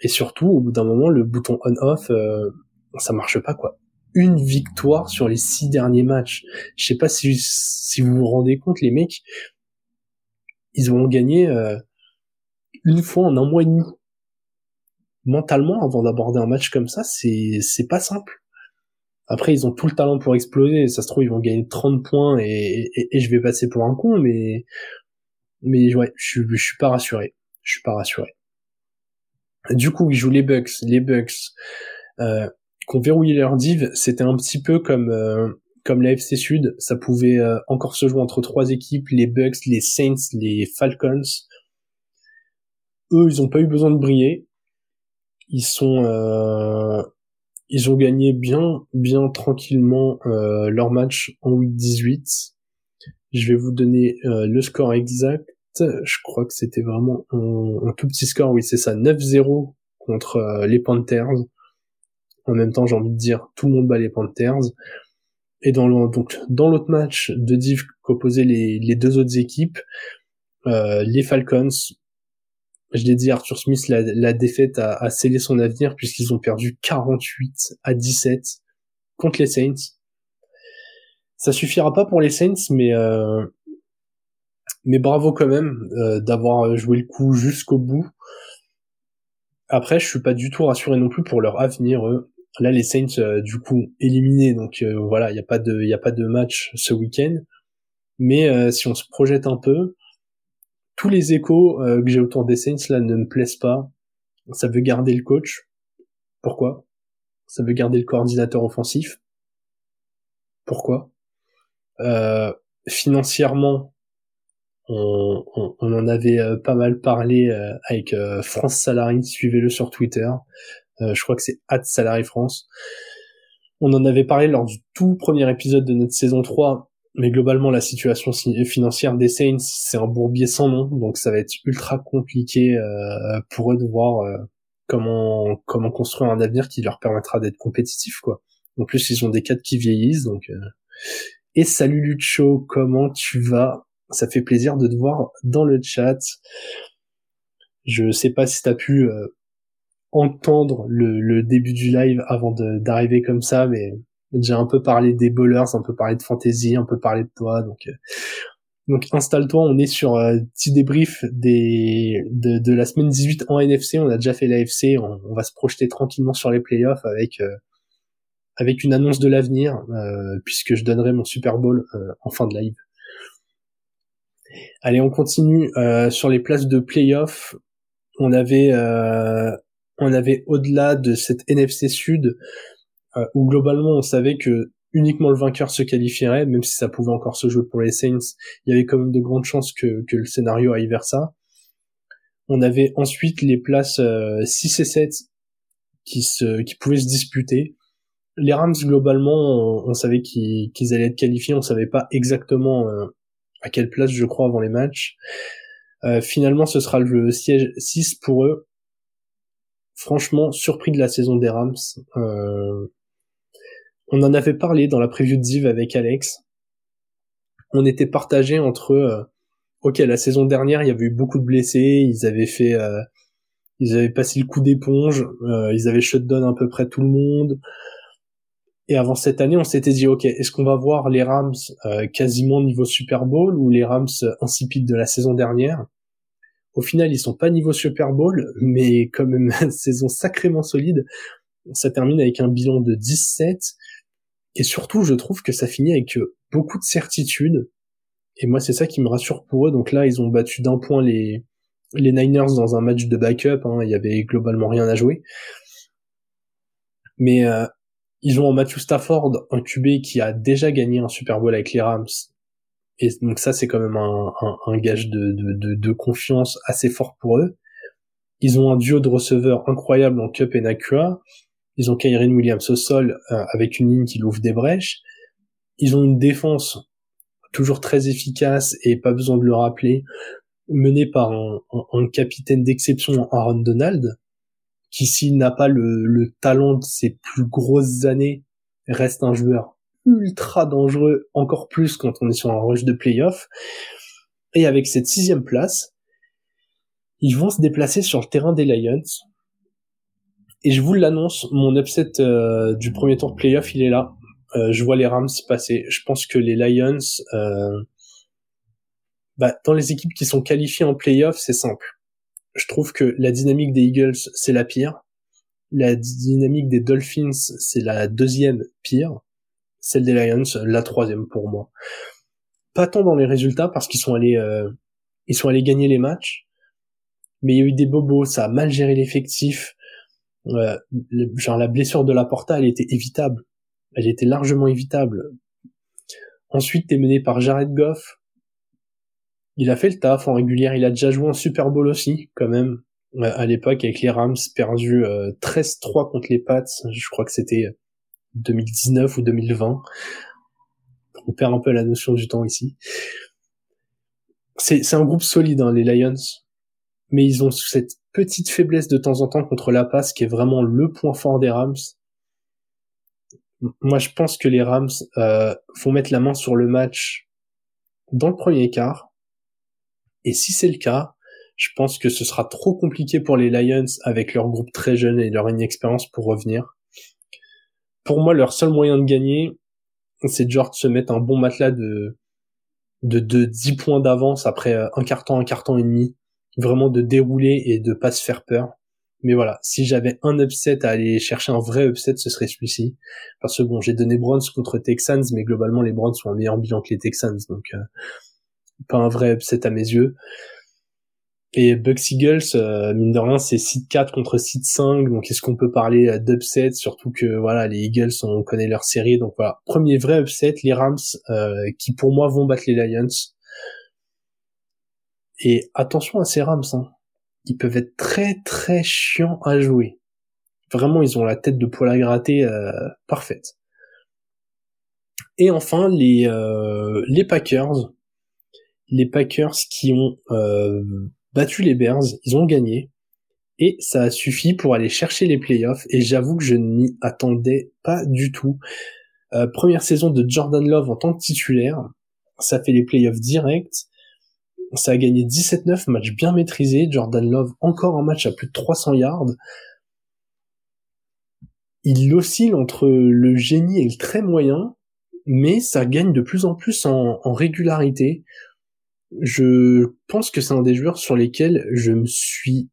Et surtout, au bout d'un moment, le bouton on/off, euh, ça marche pas quoi. Une victoire sur les six derniers matchs. Je sais pas si si vous vous rendez compte, les mecs ils ont gagné euh, une fois en un mois et demi. Mentalement, avant d'aborder un match comme ça, c'est c'est pas simple. Après, ils ont tout le talent pour exploser. Ça se trouve, ils vont gagner 30 points et, et, je vais passer pour un con, mais mais ouais, je, je suis pas rassuré. Je suis pas rassuré. Du coup, ils jouent les Bucks. Les Bucks, euh, qu'on verrouillé leur div, c'était un petit peu comme euh, comme la FC Sud, ça pouvait euh, encore se jouer entre trois équipes, les Bucks, les Saints, les Falcons. Eux, ils ont pas eu besoin de briller. Ils sont, euh, ils ont gagné bien, bien tranquillement euh, leur match en week 18. Je vais vous donner le score exact. Je crois que c'était vraiment un, un, tout petit score. Oui, c'est ça, 9-0 contre les Panthers. En même temps, j'ai envie de dire, tout le monde bat les Panthers. Et dans le, donc dans l'autre match de div qu'opposaient les, les deux autres équipes, euh, les Falcons, je l'ai dit, Arthur Smith, la, la défaite a, a, scellé son avenir puisqu'ils ont perdu 48 à 17 contre les Saints. Ça suffira pas pour les Saints, mais euh, mais bravo quand même euh, d'avoir joué le coup jusqu'au bout. Après, je suis pas du tout rassuré non plus pour leur avenir. Eux. Là, les Saints, euh, du coup, éliminés, donc euh, voilà, il a pas de, il a pas de match ce week-end. Mais euh, si on se projette un peu, tous les échos que j'ai autour des Saints là ne me plaisent pas. Ça veut garder le coach. Pourquoi? Ça veut garder le coordinateur offensif. Pourquoi? Financièrement, on, en avait pas mal parlé avec France Salary, suivez-le sur Twitter. Euh, je crois que c'est At Salary France. On en avait parlé lors du tout premier épisode de notre saison 3, mais globalement la situation financière des Saints, c'est un bourbier sans nom, donc ça va être ultra compliqué euh, pour eux de voir euh, comment comment construire un avenir qui leur permettra d'être compétitifs quoi. En plus ils ont des cadres qui vieillissent donc et salut Lucho, comment tu vas? Ça fait plaisir de te voir dans le chat. Je sais pas si t'as pu entendre le, début du live avant d'arriver comme ça, mais j'ai un peu parlé des bowlers, un peu parlé de fantasy, un peu parlé de toi, donc euh, donc installe-toi, on est sur euh, petit débrief de, la semaine 18 en NFC, on a déjà fait l'AFC, on, on va se projeter tranquillement sur les playoffs avec euh, avec une annonce de l'avenir, puisque je donnerai mon Super Bowl en fin de live. Allez, on continue sur les places de playoffs. On avait on avait au-delà de cette NFC Sud euh, où globalement on savait que uniquement le vainqueur se qualifierait, même si ça pouvait encore se jouer pour les Saints, il y avait quand même de grandes chances que, que le scénario aille vers ça. On avait ensuite les places 6 euh, et 7 qui, se, qui pouvaient se disputer. Les Rams, globalement, on, savait qu'ils allaient être qualifiés, on savait pas exactement euh, à quelle place, je crois, avant les matchs. finalement, ce sera le siège 6 pour eux, franchement surpris de la saison des Rams. Euh, on en avait parlé dans la preview de Ziv avec Alex. On était partagé entre euh, ok la saison dernière il y avait eu beaucoup de blessés, ils avaient fait euh, ils avaient passé le coup d'éponge, ils avaient shutdown à peu près tout le monde. Et avant cette année, on s'était dit, ok, est-ce qu'on va voir les Rams quasiment niveau Super Bowl ou les Rams insipides de la saison dernière? Au final, ils sont pas niveau Super Bowl, mais quand même une saison sacrément solide. Ça termine avec un bilan de 17. Et surtout, je trouve que ça finit avec beaucoup de certitude. Et moi, c'est ça qui me rassure pour eux. Donc là, ils ont battu d'un point les, les Niners dans un match de backup. Hein. Il y avait globalement rien à jouer. Mais euh, ils ont Matthew Stafford un QB qui a déjà gagné un Super Bowl avec les Rams et donc ça, c'est quand même un, gage de, confiance assez fort pour eux. Ils ont un duo de receveurs incroyable en Cup et Nakua. Ils ont Kyren Williams au sol euh, avec une ligne qui l'ouvre des brèches. Ils ont une défense toujours très efficace et pas besoin de le rappeler, menée par un, capitaine d'exception, Aaron Donald, qui s'il n'a pas le, talent de ses plus grosses années, reste un joueur ultra dangereux, encore plus quand on est sur un rush de playoff. Et avec cette sixième place, ils vont se déplacer sur le terrain des Lions. Et je vous l'annonce, mon upset euh, du premier tour de playoff, il est là. Euh, je vois les Rams passer. Je pense que les Lions, euh, bah, dans les équipes qui sont qualifiées en playoff, c'est simple. Je trouve que la dynamique des Eagles, c'est la pire. La dynamique des Dolphins, c'est la deuxième pire. Celle des Lions, la troisième pour moi. Pas tant dans les résultats parce qu'ils sont allés, ils sont allés gagner les matchs, mais il y a eu des bobos, ça a mal géré l'effectif. Euh, genre la blessure de la Porta, elle était évitable. Elle était largement évitable. Ensuite, t'es mené par Jared Goff. Il a fait le taf en régulière. Il a déjà joué en Super Bowl aussi, quand même. À l'époque, avec les Rams, perdu 13-3 euh, contre les Pats. Je crois que c'était 2019 ou 2020. On perd un peu la notion du temps ici. C'est un groupe solide, hein, les Lions mais ils ont cette petite faiblesse de temps en temps contre la passe qui est vraiment le point fort des Rams. Moi, je pense que les Rams euh, vont mettre la main sur le match dans le premier quart. Et si c'est le cas, je pense que ce sera trop compliqué pour les Lions avec leur groupe très jeune et leur inexpérience pour revenir. Pour moi, leur seul moyen de gagner, c'est genre de se mettre un bon matelas de, de, de 10 points d'avance après un carton, un carton et demi vraiment de dérouler et de pas se faire peur. Mais voilà, si j'avais un upset à aller chercher un vrai upset, ce serait celui-ci. Parce que bon, j'ai donné Browns contre Texans, mais globalement les Browns sont un meilleur bilan que les Texans, donc euh, pas un vrai upset à mes yeux. Et Bucks Eagles, euh, mine de rien, c'est seed 4 contre seed 5, donc est-ce qu'on peut parler euh, d'upset Surtout que voilà, les Eagles, on connaît leur série, donc voilà. Premier vrai upset, les Rams, qui pour moi vont battre les Lions. Et attention à ces Rams, hein. ils peuvent être très très chiants à jouer. Vraiment, ils ont la tête de poil à gratter euh, parfaite. Et enfin, les, euh, les Packers. Les Packers qui ont euh, battu les Bears, ils ont gagné. Et ça a suffi pour aller chercher les playoffs. Et j'avoue que je n'y attendais pas du tout. première saison de Jordan Love en tant que titulaire. Ça fait les playoffs directs. Ça a gagné 17-9, match bien maîtrisé. Jordan Love, encore un match à plus de 300 yards. Il oscille entre le génie et le très moyen, mais ça gagne de plus en plus en, régularité. Je pense que c'est un des joueurs sur lesquels je me suis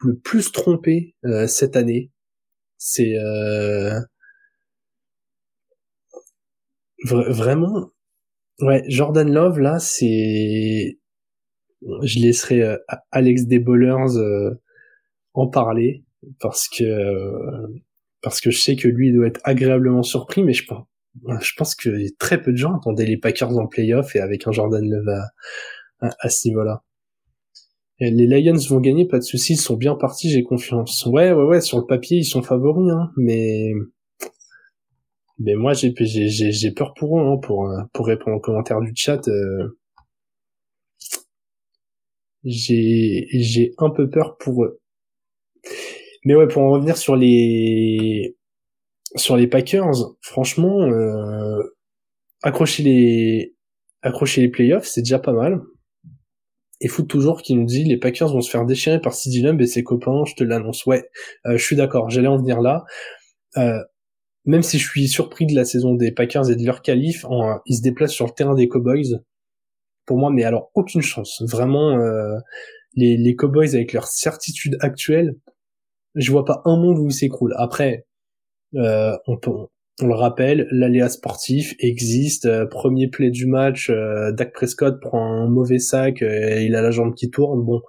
le plus trompé euh, cette année. C'est euh... vraiment ouais Jordan Love là c'est je laisserai euh, Alex des Bowlers en parler parce que parce que je sais que lui doit être agréablement surpris, mais je pense je pense que très peu de gens attendaient les Packers en playoff et avec un Jordan Love à, à, ce niveau-là. Les Lions vont gagner, pas de soucis, ils sont bien partis, j'ai confiance. Ouais, ouais, ouais, sur le papier ils sont favoris, hein, mais mais moi j'ai peur pour eux, hein, pour pour répondre aux commentaires du chat. Euh, j'ai j'ai un peu peur pour eux. Mais ouais, pour en revenir sur les sur les Packers, franchement, euh, accrocher les accrocher les playoffs, c'est déjà pas mal. Et Foot toujours qui nous dit les Packers vont se faire déchirer par CD Lamb et ses copains, je te l'annonce. Ouais, euh, je suis d'accord, j'allais en venir là. Euh, même si je suis surpris de la saison des Packers et de leur qualif, ils se déplacent sur le terrain des Cowboys pour moi, mais alors aucune chance. Vraiment, euh, les, les Cowboys avec leur certitude actuelle, je vois pas un monde où ils s'écroulent. Après, euh, on, peut, on le rappelle, l'aléa sportif existe. Euh, premier play du match, Dak Prescott prend un mauvais sac, et il a la jambe qui tourne. Bon,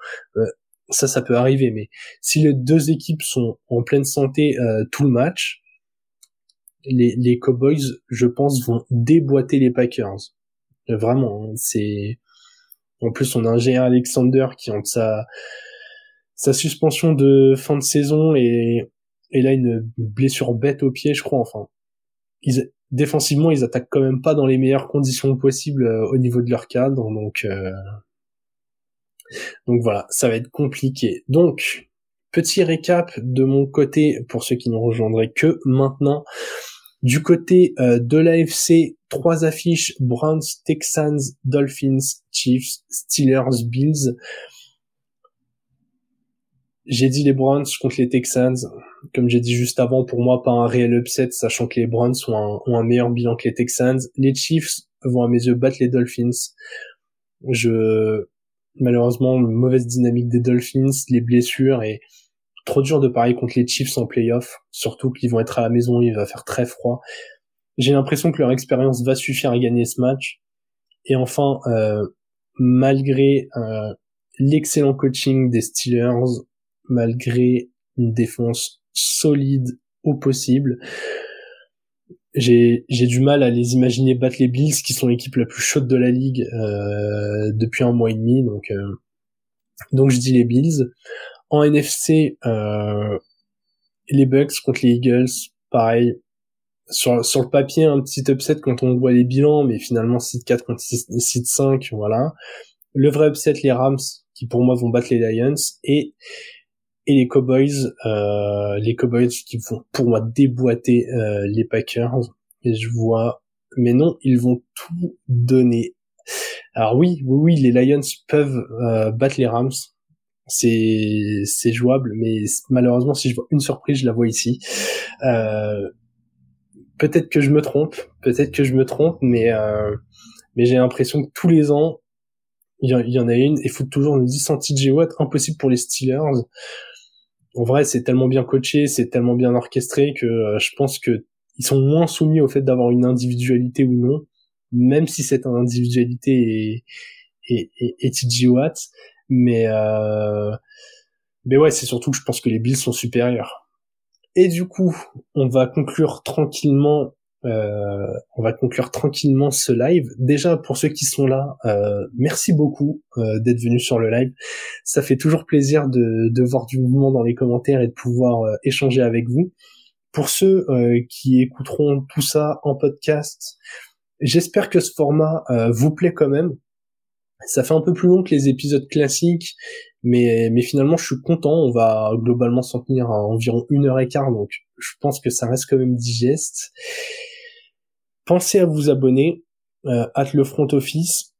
ça, ça peut arriver. Mais si les deux équipes sont en pleine santé tout le match, les, Cowboys, je pense, vont déboîter les Packers. Vraiment, hein, c'est. En plus, on a un géant Alexander qui entre sa sa suspension de fin de saison et, et là une blessure bête au pied, je crois. Enfin, ils, défensivement, ils attaquent quand même pas dans les meilleures conditions possibles euh, au niveau de leur cadre, donc euh, donc voilà, ça va être compliqué. Donc petit récap de mon côté pour ceux qui ne rejoindraient que maintenant. Du côté euh, de l'AFC, trois affiches Browns, Texans, Dolphins, Chiefs, Steelers, Bills. J'ai dit les Browns contre les Texans. Comme j'ai dit juste avant, pour moi, pas un réel upset, sachant que les Browns ont un, meilleur bilan que les Texans. Les Chiefs vont à mes yeux battre les Dolphins. Je, malheureusement, mauvaise dynamique des Dolphins, les blessures et trop dur de parier contre les Chiefs en playoff, surtout qu'ils vont être à la maison, il va faire très froid. J'ai l'impression que leur expérience va suffire à gagner ce match. Et enfin, euh, malgré euh, l'excellent coaching des Steelers, malgré une défense solide au possible. J'ai, j'ai du mal à les imaginer battre les Bills, qui sont l'équipe la plus chaude de la ligue euh, depuis un mois et demi. Donc, euh, donc je dis les Bills. En NFC, euh, les Bucks contre les Eagles, pareil. Sur, sur le papier, un petit upset quand on voit les bilans, mais finalement, site 4 contre site 5, voilà. Le vrai upset, les Rams, qui pour moi vont battre les Lions. Et et les Cowboys, euh, les Cowboys qui vont pour moi déboîter euh, les Packers. Et je vois, mais non, ils vont tout donner. Alors oui, oui, oui, les Lions peuvent euh, battre les Rams. C'est c'est jouable, mais malheureusement, si je vois une surprise, je la vois ici. Euh, peut-être que je me trompe, peut-être que je me trompe, mais euh, mais j'ai l'impression que tous les ans, il y, en a une, et faut toujours nous 10 cm Watt, impossible pour les Steelers en vrai, c'est tellement bien coaché, c'est tellement bien orchestré que euh, je pense que ils sont moins soumis au fait d'avoir une individualité ou non, même si cette individualité est, est. Mais, euh, mais ouais, c'est surtout que je pense que les Bills sont supérieurs. Et du coup, on va conclure tranquillement euh, on va conclure tranquillement ce live. Déjà pour ceux qui sont là, euh, merci beaucoup euh, d'être venus sur le live. Ça fait toujours plaisir de, de, voir du mouvement dans les commentaires et de pouvoir échanger avec vous. Pour ceux qui écouteront tout ça en podcast, j'espère que ce format vous plaît quand même. Ça fait un peu plus long que les épisodes classiques, mais, mais finalement je suis content. On va globalement s'en tenir à environ une heure et quart, donc je pense que ça reste quand même digeste. Pensez à vous abonner, euh, le front office.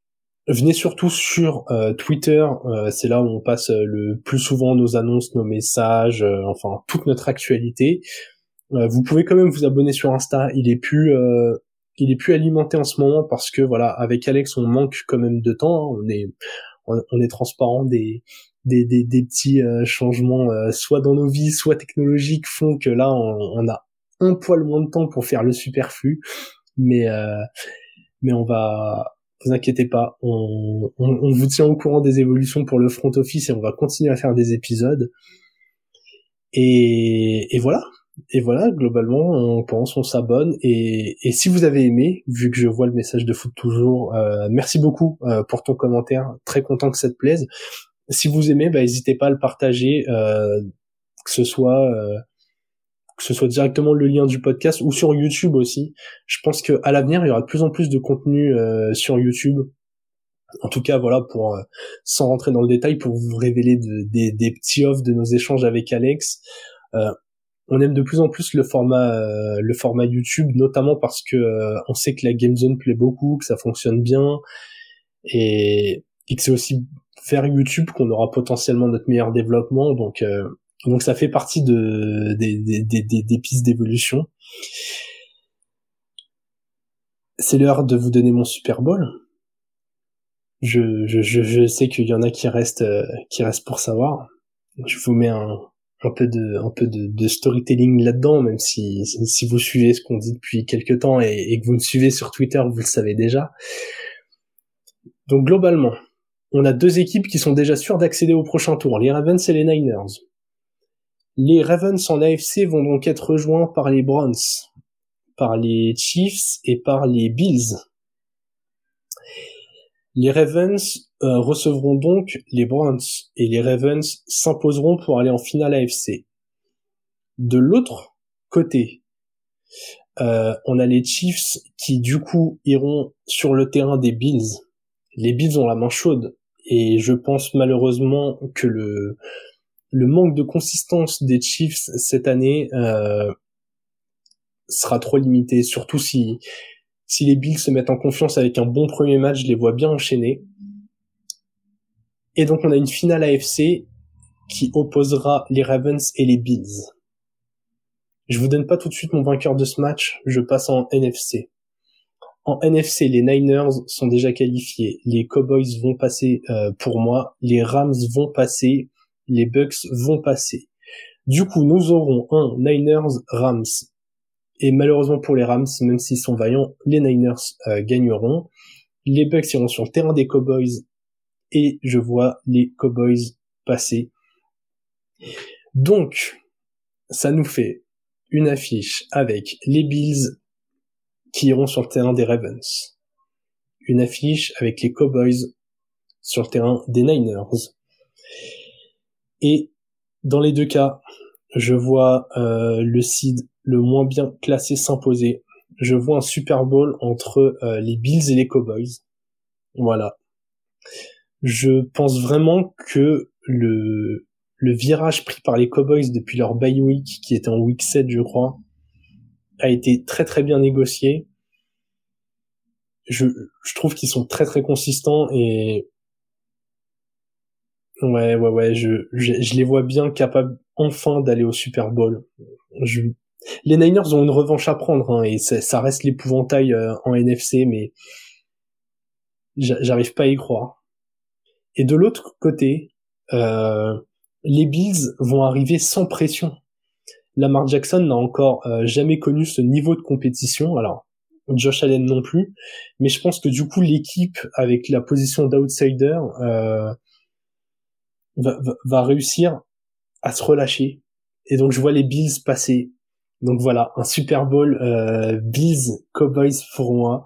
Venez surtout sur euh, Twitter, euh, c'est là où on passe euh, le plus souvent nos annonces, nos messages, enfin toute notre actualité. vous pouvez quand même vous abonner sur Insta, il est plus il est plus alimenté en ce moment parce que voilà, avec Alex on manque quand même de temps, hein. on est on, est transparent des des, des, petits changements soit dans nos vies, soit technologiques font que là on, on a un poil moins de temps pour faire le superflu mais euh, mais on va vous inquiétez pas, on, on, vous tient au courant des évolutions pour le front office et on va continuer à faire des épisodes. Et, et voilà. Et voilà, globalement, on pense, on s'abonne. Et, et si vous avez aimé, vu que je vois le message de foot toujours, euh, merci beaucoup euh, pour ton commentaire. Très content que ça te plaise. Si vous aimez, bah, n'hésitez pas à le partager, euh, que ce soit que ce soit directement le lien du podcast ou sur YouTube aussi. Je pense que à l'avenir, il y aura de plus en plus de contenu sur YouTube. En tout cas, voilà, pour sans rentrer dans le détail, pour vous révéler des, petits offs de nos échanges avec Alex. On aime de plus en plus le format le format YouTube, notamment parce que on sait que la Game Zone plaît beaucoup, que ça fonctionne bien, et, et que c'est aussi vers YouTube qu'on aura potentiellement notre meilleur développement. Donc donc ça fait partie de, des, des, des, des pistes d'évolution. C'est l'heure de vous donner mon Super Bowl. Je, je, je, sais qu'il y en a qui restent, euh, qui restent pour savoir. Je vous mets un, un peu de, un peu de, storytelling là-dedans, même si, si vous suivez ce qu'on dit depuis quelques temps et, et que vous me suivez sur Twitter, vous le savez déjà. Donc globalement, on a deux équipes qui sont déjà sûres d'accéder au prochain tour, les Ravens et les Niners. Les Ravens en AFC vont donc être rejoints par les Browns, par les Chiefs et par les Bills. Les Ravens euh, recevront donc les Browns et les Ravens s'imposeront pour aller en finale AFC. De l'autre côté, euh, on a les Chiefs qui du coup iront sur le terrain des Bills. Les Bills ont la main chaude et je pense malheureusement que le manque de consistance des Chiefs cette année euh, sera trop limité, surtout si si les Bills se mettent en confiance avec un bon premier match, je les vois bien enchaîner. Et donc on a une finale AFC qui opposera les Ravens et les Bills. Je vous donne pas tout de suite mon vainqueur de ce match, je passe en NFC. En NFC, les Niners sont déjà qualifiés, les Cowboys vont passer euh, pour moi, les Rams vont passer, les Bucks vont passer. Du coup, nous aurons un Niners Rams. Et malheureusement pour les Rams, même s'ils sont vaillants, les Niners euh, gagneront. Les Bucks iront sur le terrain des Cowboys et je vois les Cowboys passer. Donc, ça nous fait une affiche avec les Bills qui iront sur le terrain des Ravens. Une affiche avec les Cowboys sur le terrain des Niners. Et dans les deux cas, je vois euh, le seed le moins bien classé s'imposer. Je vois un Super Bowl entre euh, les Bills et les Cowboys. Voilà. Je pense vraiment que le le virage pris par les Cowboys depuis leur bye week, qui était en week 7, je crois, a été très très bien négocié. Je, je trouve qu'ils sont très très consistants et ouais ouais ouais je, je, les vois bien capables enfin d'aller au Super Bowl. Je, les Niners ont une revanche à prendre hein, et ça, reste l'épouvantail euh, en NFC mais j'arrive pas à y croire. Et de l'autre côté, euh, les Bills vont arriver sans pression. Lamar Jackson n'a encore euh, jamais connu ce niveau de compétition. Alors, Josh Allen non plus. Mais je pense que du coup, l'équipe, avec la position d'outsider, euh, va, réussir à se relâcher. Et donc, je vois les Bills passer. Donc voilà, un Super Bowl euh, Bills Cowboys pour moi.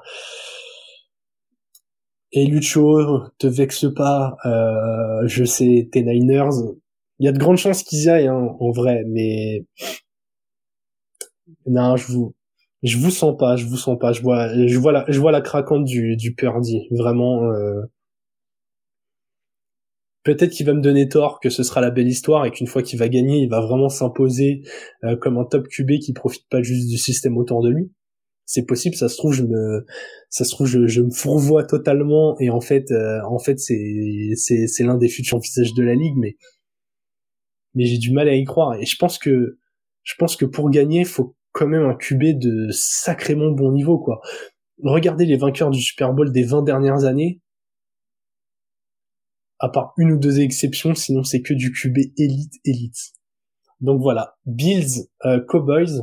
Et Lucho, te vexe pas, je sais, tes Niners, il y a de grandes chances qu'ils y aillent hein, en vrai, mais non, je vous je vous sens pas, je vous sens pas. Je vois je vois la je vois la craquante du du Purdy, vraiment. Euh... Peut-être qu'il va me donner tort, que ce sera la belle histoire et qu'une fois qu'il va gagner, il va vraiment s'imposer euh, comme un top QB qui profite pas juste du système autour de lui. C'est possible, ça se trouve je me ça se trouve je, je me fourvoie totalement et en fait euh, en fait c'est c'est c'est l'un des futurs visages de la ligue mais mais j'ai du mal à y croire. Et je pense que, je pense que pour gagner, faut quand même un QB de sacrément bon niveau, quoi. Regardez les vainqueurs du Super Bowl des 20 dernières années. À part une ou deux exceptions, sinon c'est que du QB élite, élite. Donc voilà, Bills, euh, Cowboys.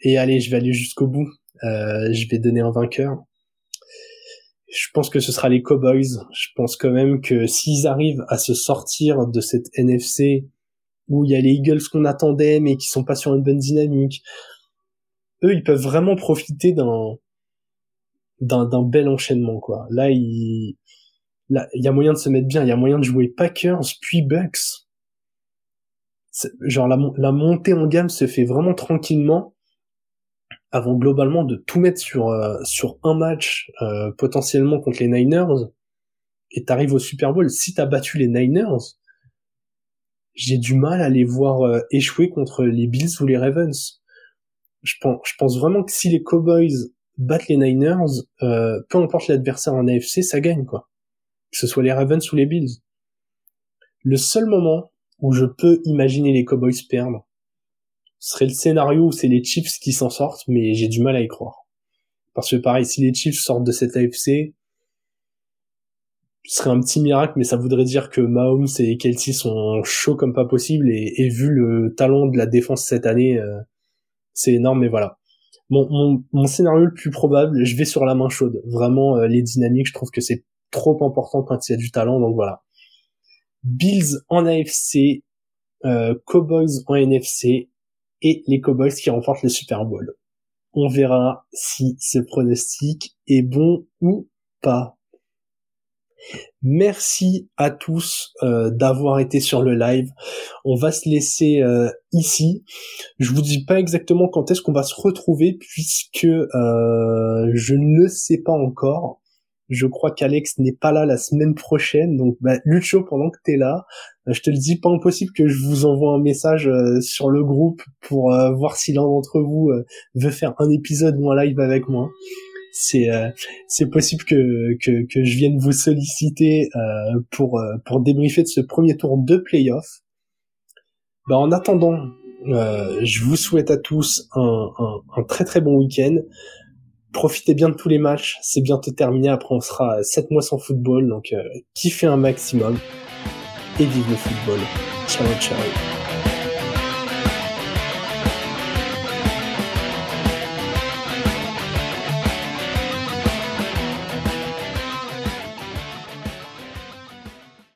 Et allez, je vais aller jusqu'au bout. Euh, je vais donner un vainqueur. Je pense que ce sera les Cowboys. Je pense quand même que s'ils arrivent à se sortir de cette NFC où il y a les Eagles qu'on attendait mais qui sont pas sur une bonne dynamique. Eux, ils peuvent vraiment profiter d'un d'un bel enchaînement quoi. Là, il là, il y a moyen de se mettre bien, il y a moyen de jouer Packers puis Bucks. Genre la, la montée en gamme se fait vraiment tranquillement avant globalement de tout mettre sur euh, sur un match euh, potentiellement contre les Niners et t'arrives au Super Bowl si t'as battu les Niners j'ai du mal à les voir euh, échouer contre les Bills ou les Ravens. Je pense, je pense vraiment que si les Cowboys battent les Niners, euh, peu importe l'adversaire en AFC, ça gagne quoi. Que ce soit les Ravens ou les Bills. Le seul moment où je peux imaginer les Cowboys perdre serait le scénario où c'est les Chiefs qui s'en sortent, mais j'ai du mal à y croire. Parce que pareil, si les Chiefs sortent de cette AFC, ce serait un petit miracle, mais ça voudrait dire que Mahomes et Kelsey sont chauds comme pas possible, et, vu le talent de la défense cette année, euh, c'est énorme, mais voilà. Mon, mon, scénario le plus probable, je vais sur la main chaude. Vraiment, euh, les dynamiques, je trouve que c'est trop important quand il y a du talent, donc voilà. Bills en AFC, euh, Cowboys en NFC, et les Cowboys qui remportent le Super Bowl. On verra si ce pronostic est bon ou pas. Merci à tous euh, d'avoir été sur le live. On va se laisser euh, ici. Je vous dis pas exactement quand est-ce qu'on va se retrouver puisque euh, je ne sais pas encore. Je crois qu'Alex n'est pas là la semaine prochaine, donc bah, Lucho, pendant que t'es là, je te le dis pas impossible que je vous envoie un message sur le groupe pour voir si l'un d'entre vous veut faire un épisode ou un live avec moi c'est euh, c'est possible que, que, que je vienne vous solliciter euh, pour euh, pour débriefer de ce premier tour de playoff. Ben, en attendant, je vous souhaite à tous un, un, un très très bon week-end. Profitez bien de tous les matchs, c'est bientôt terminé. Après, on sera 7 mois sans football, donc kiffez un maximum et vive le football. Ciao ciao.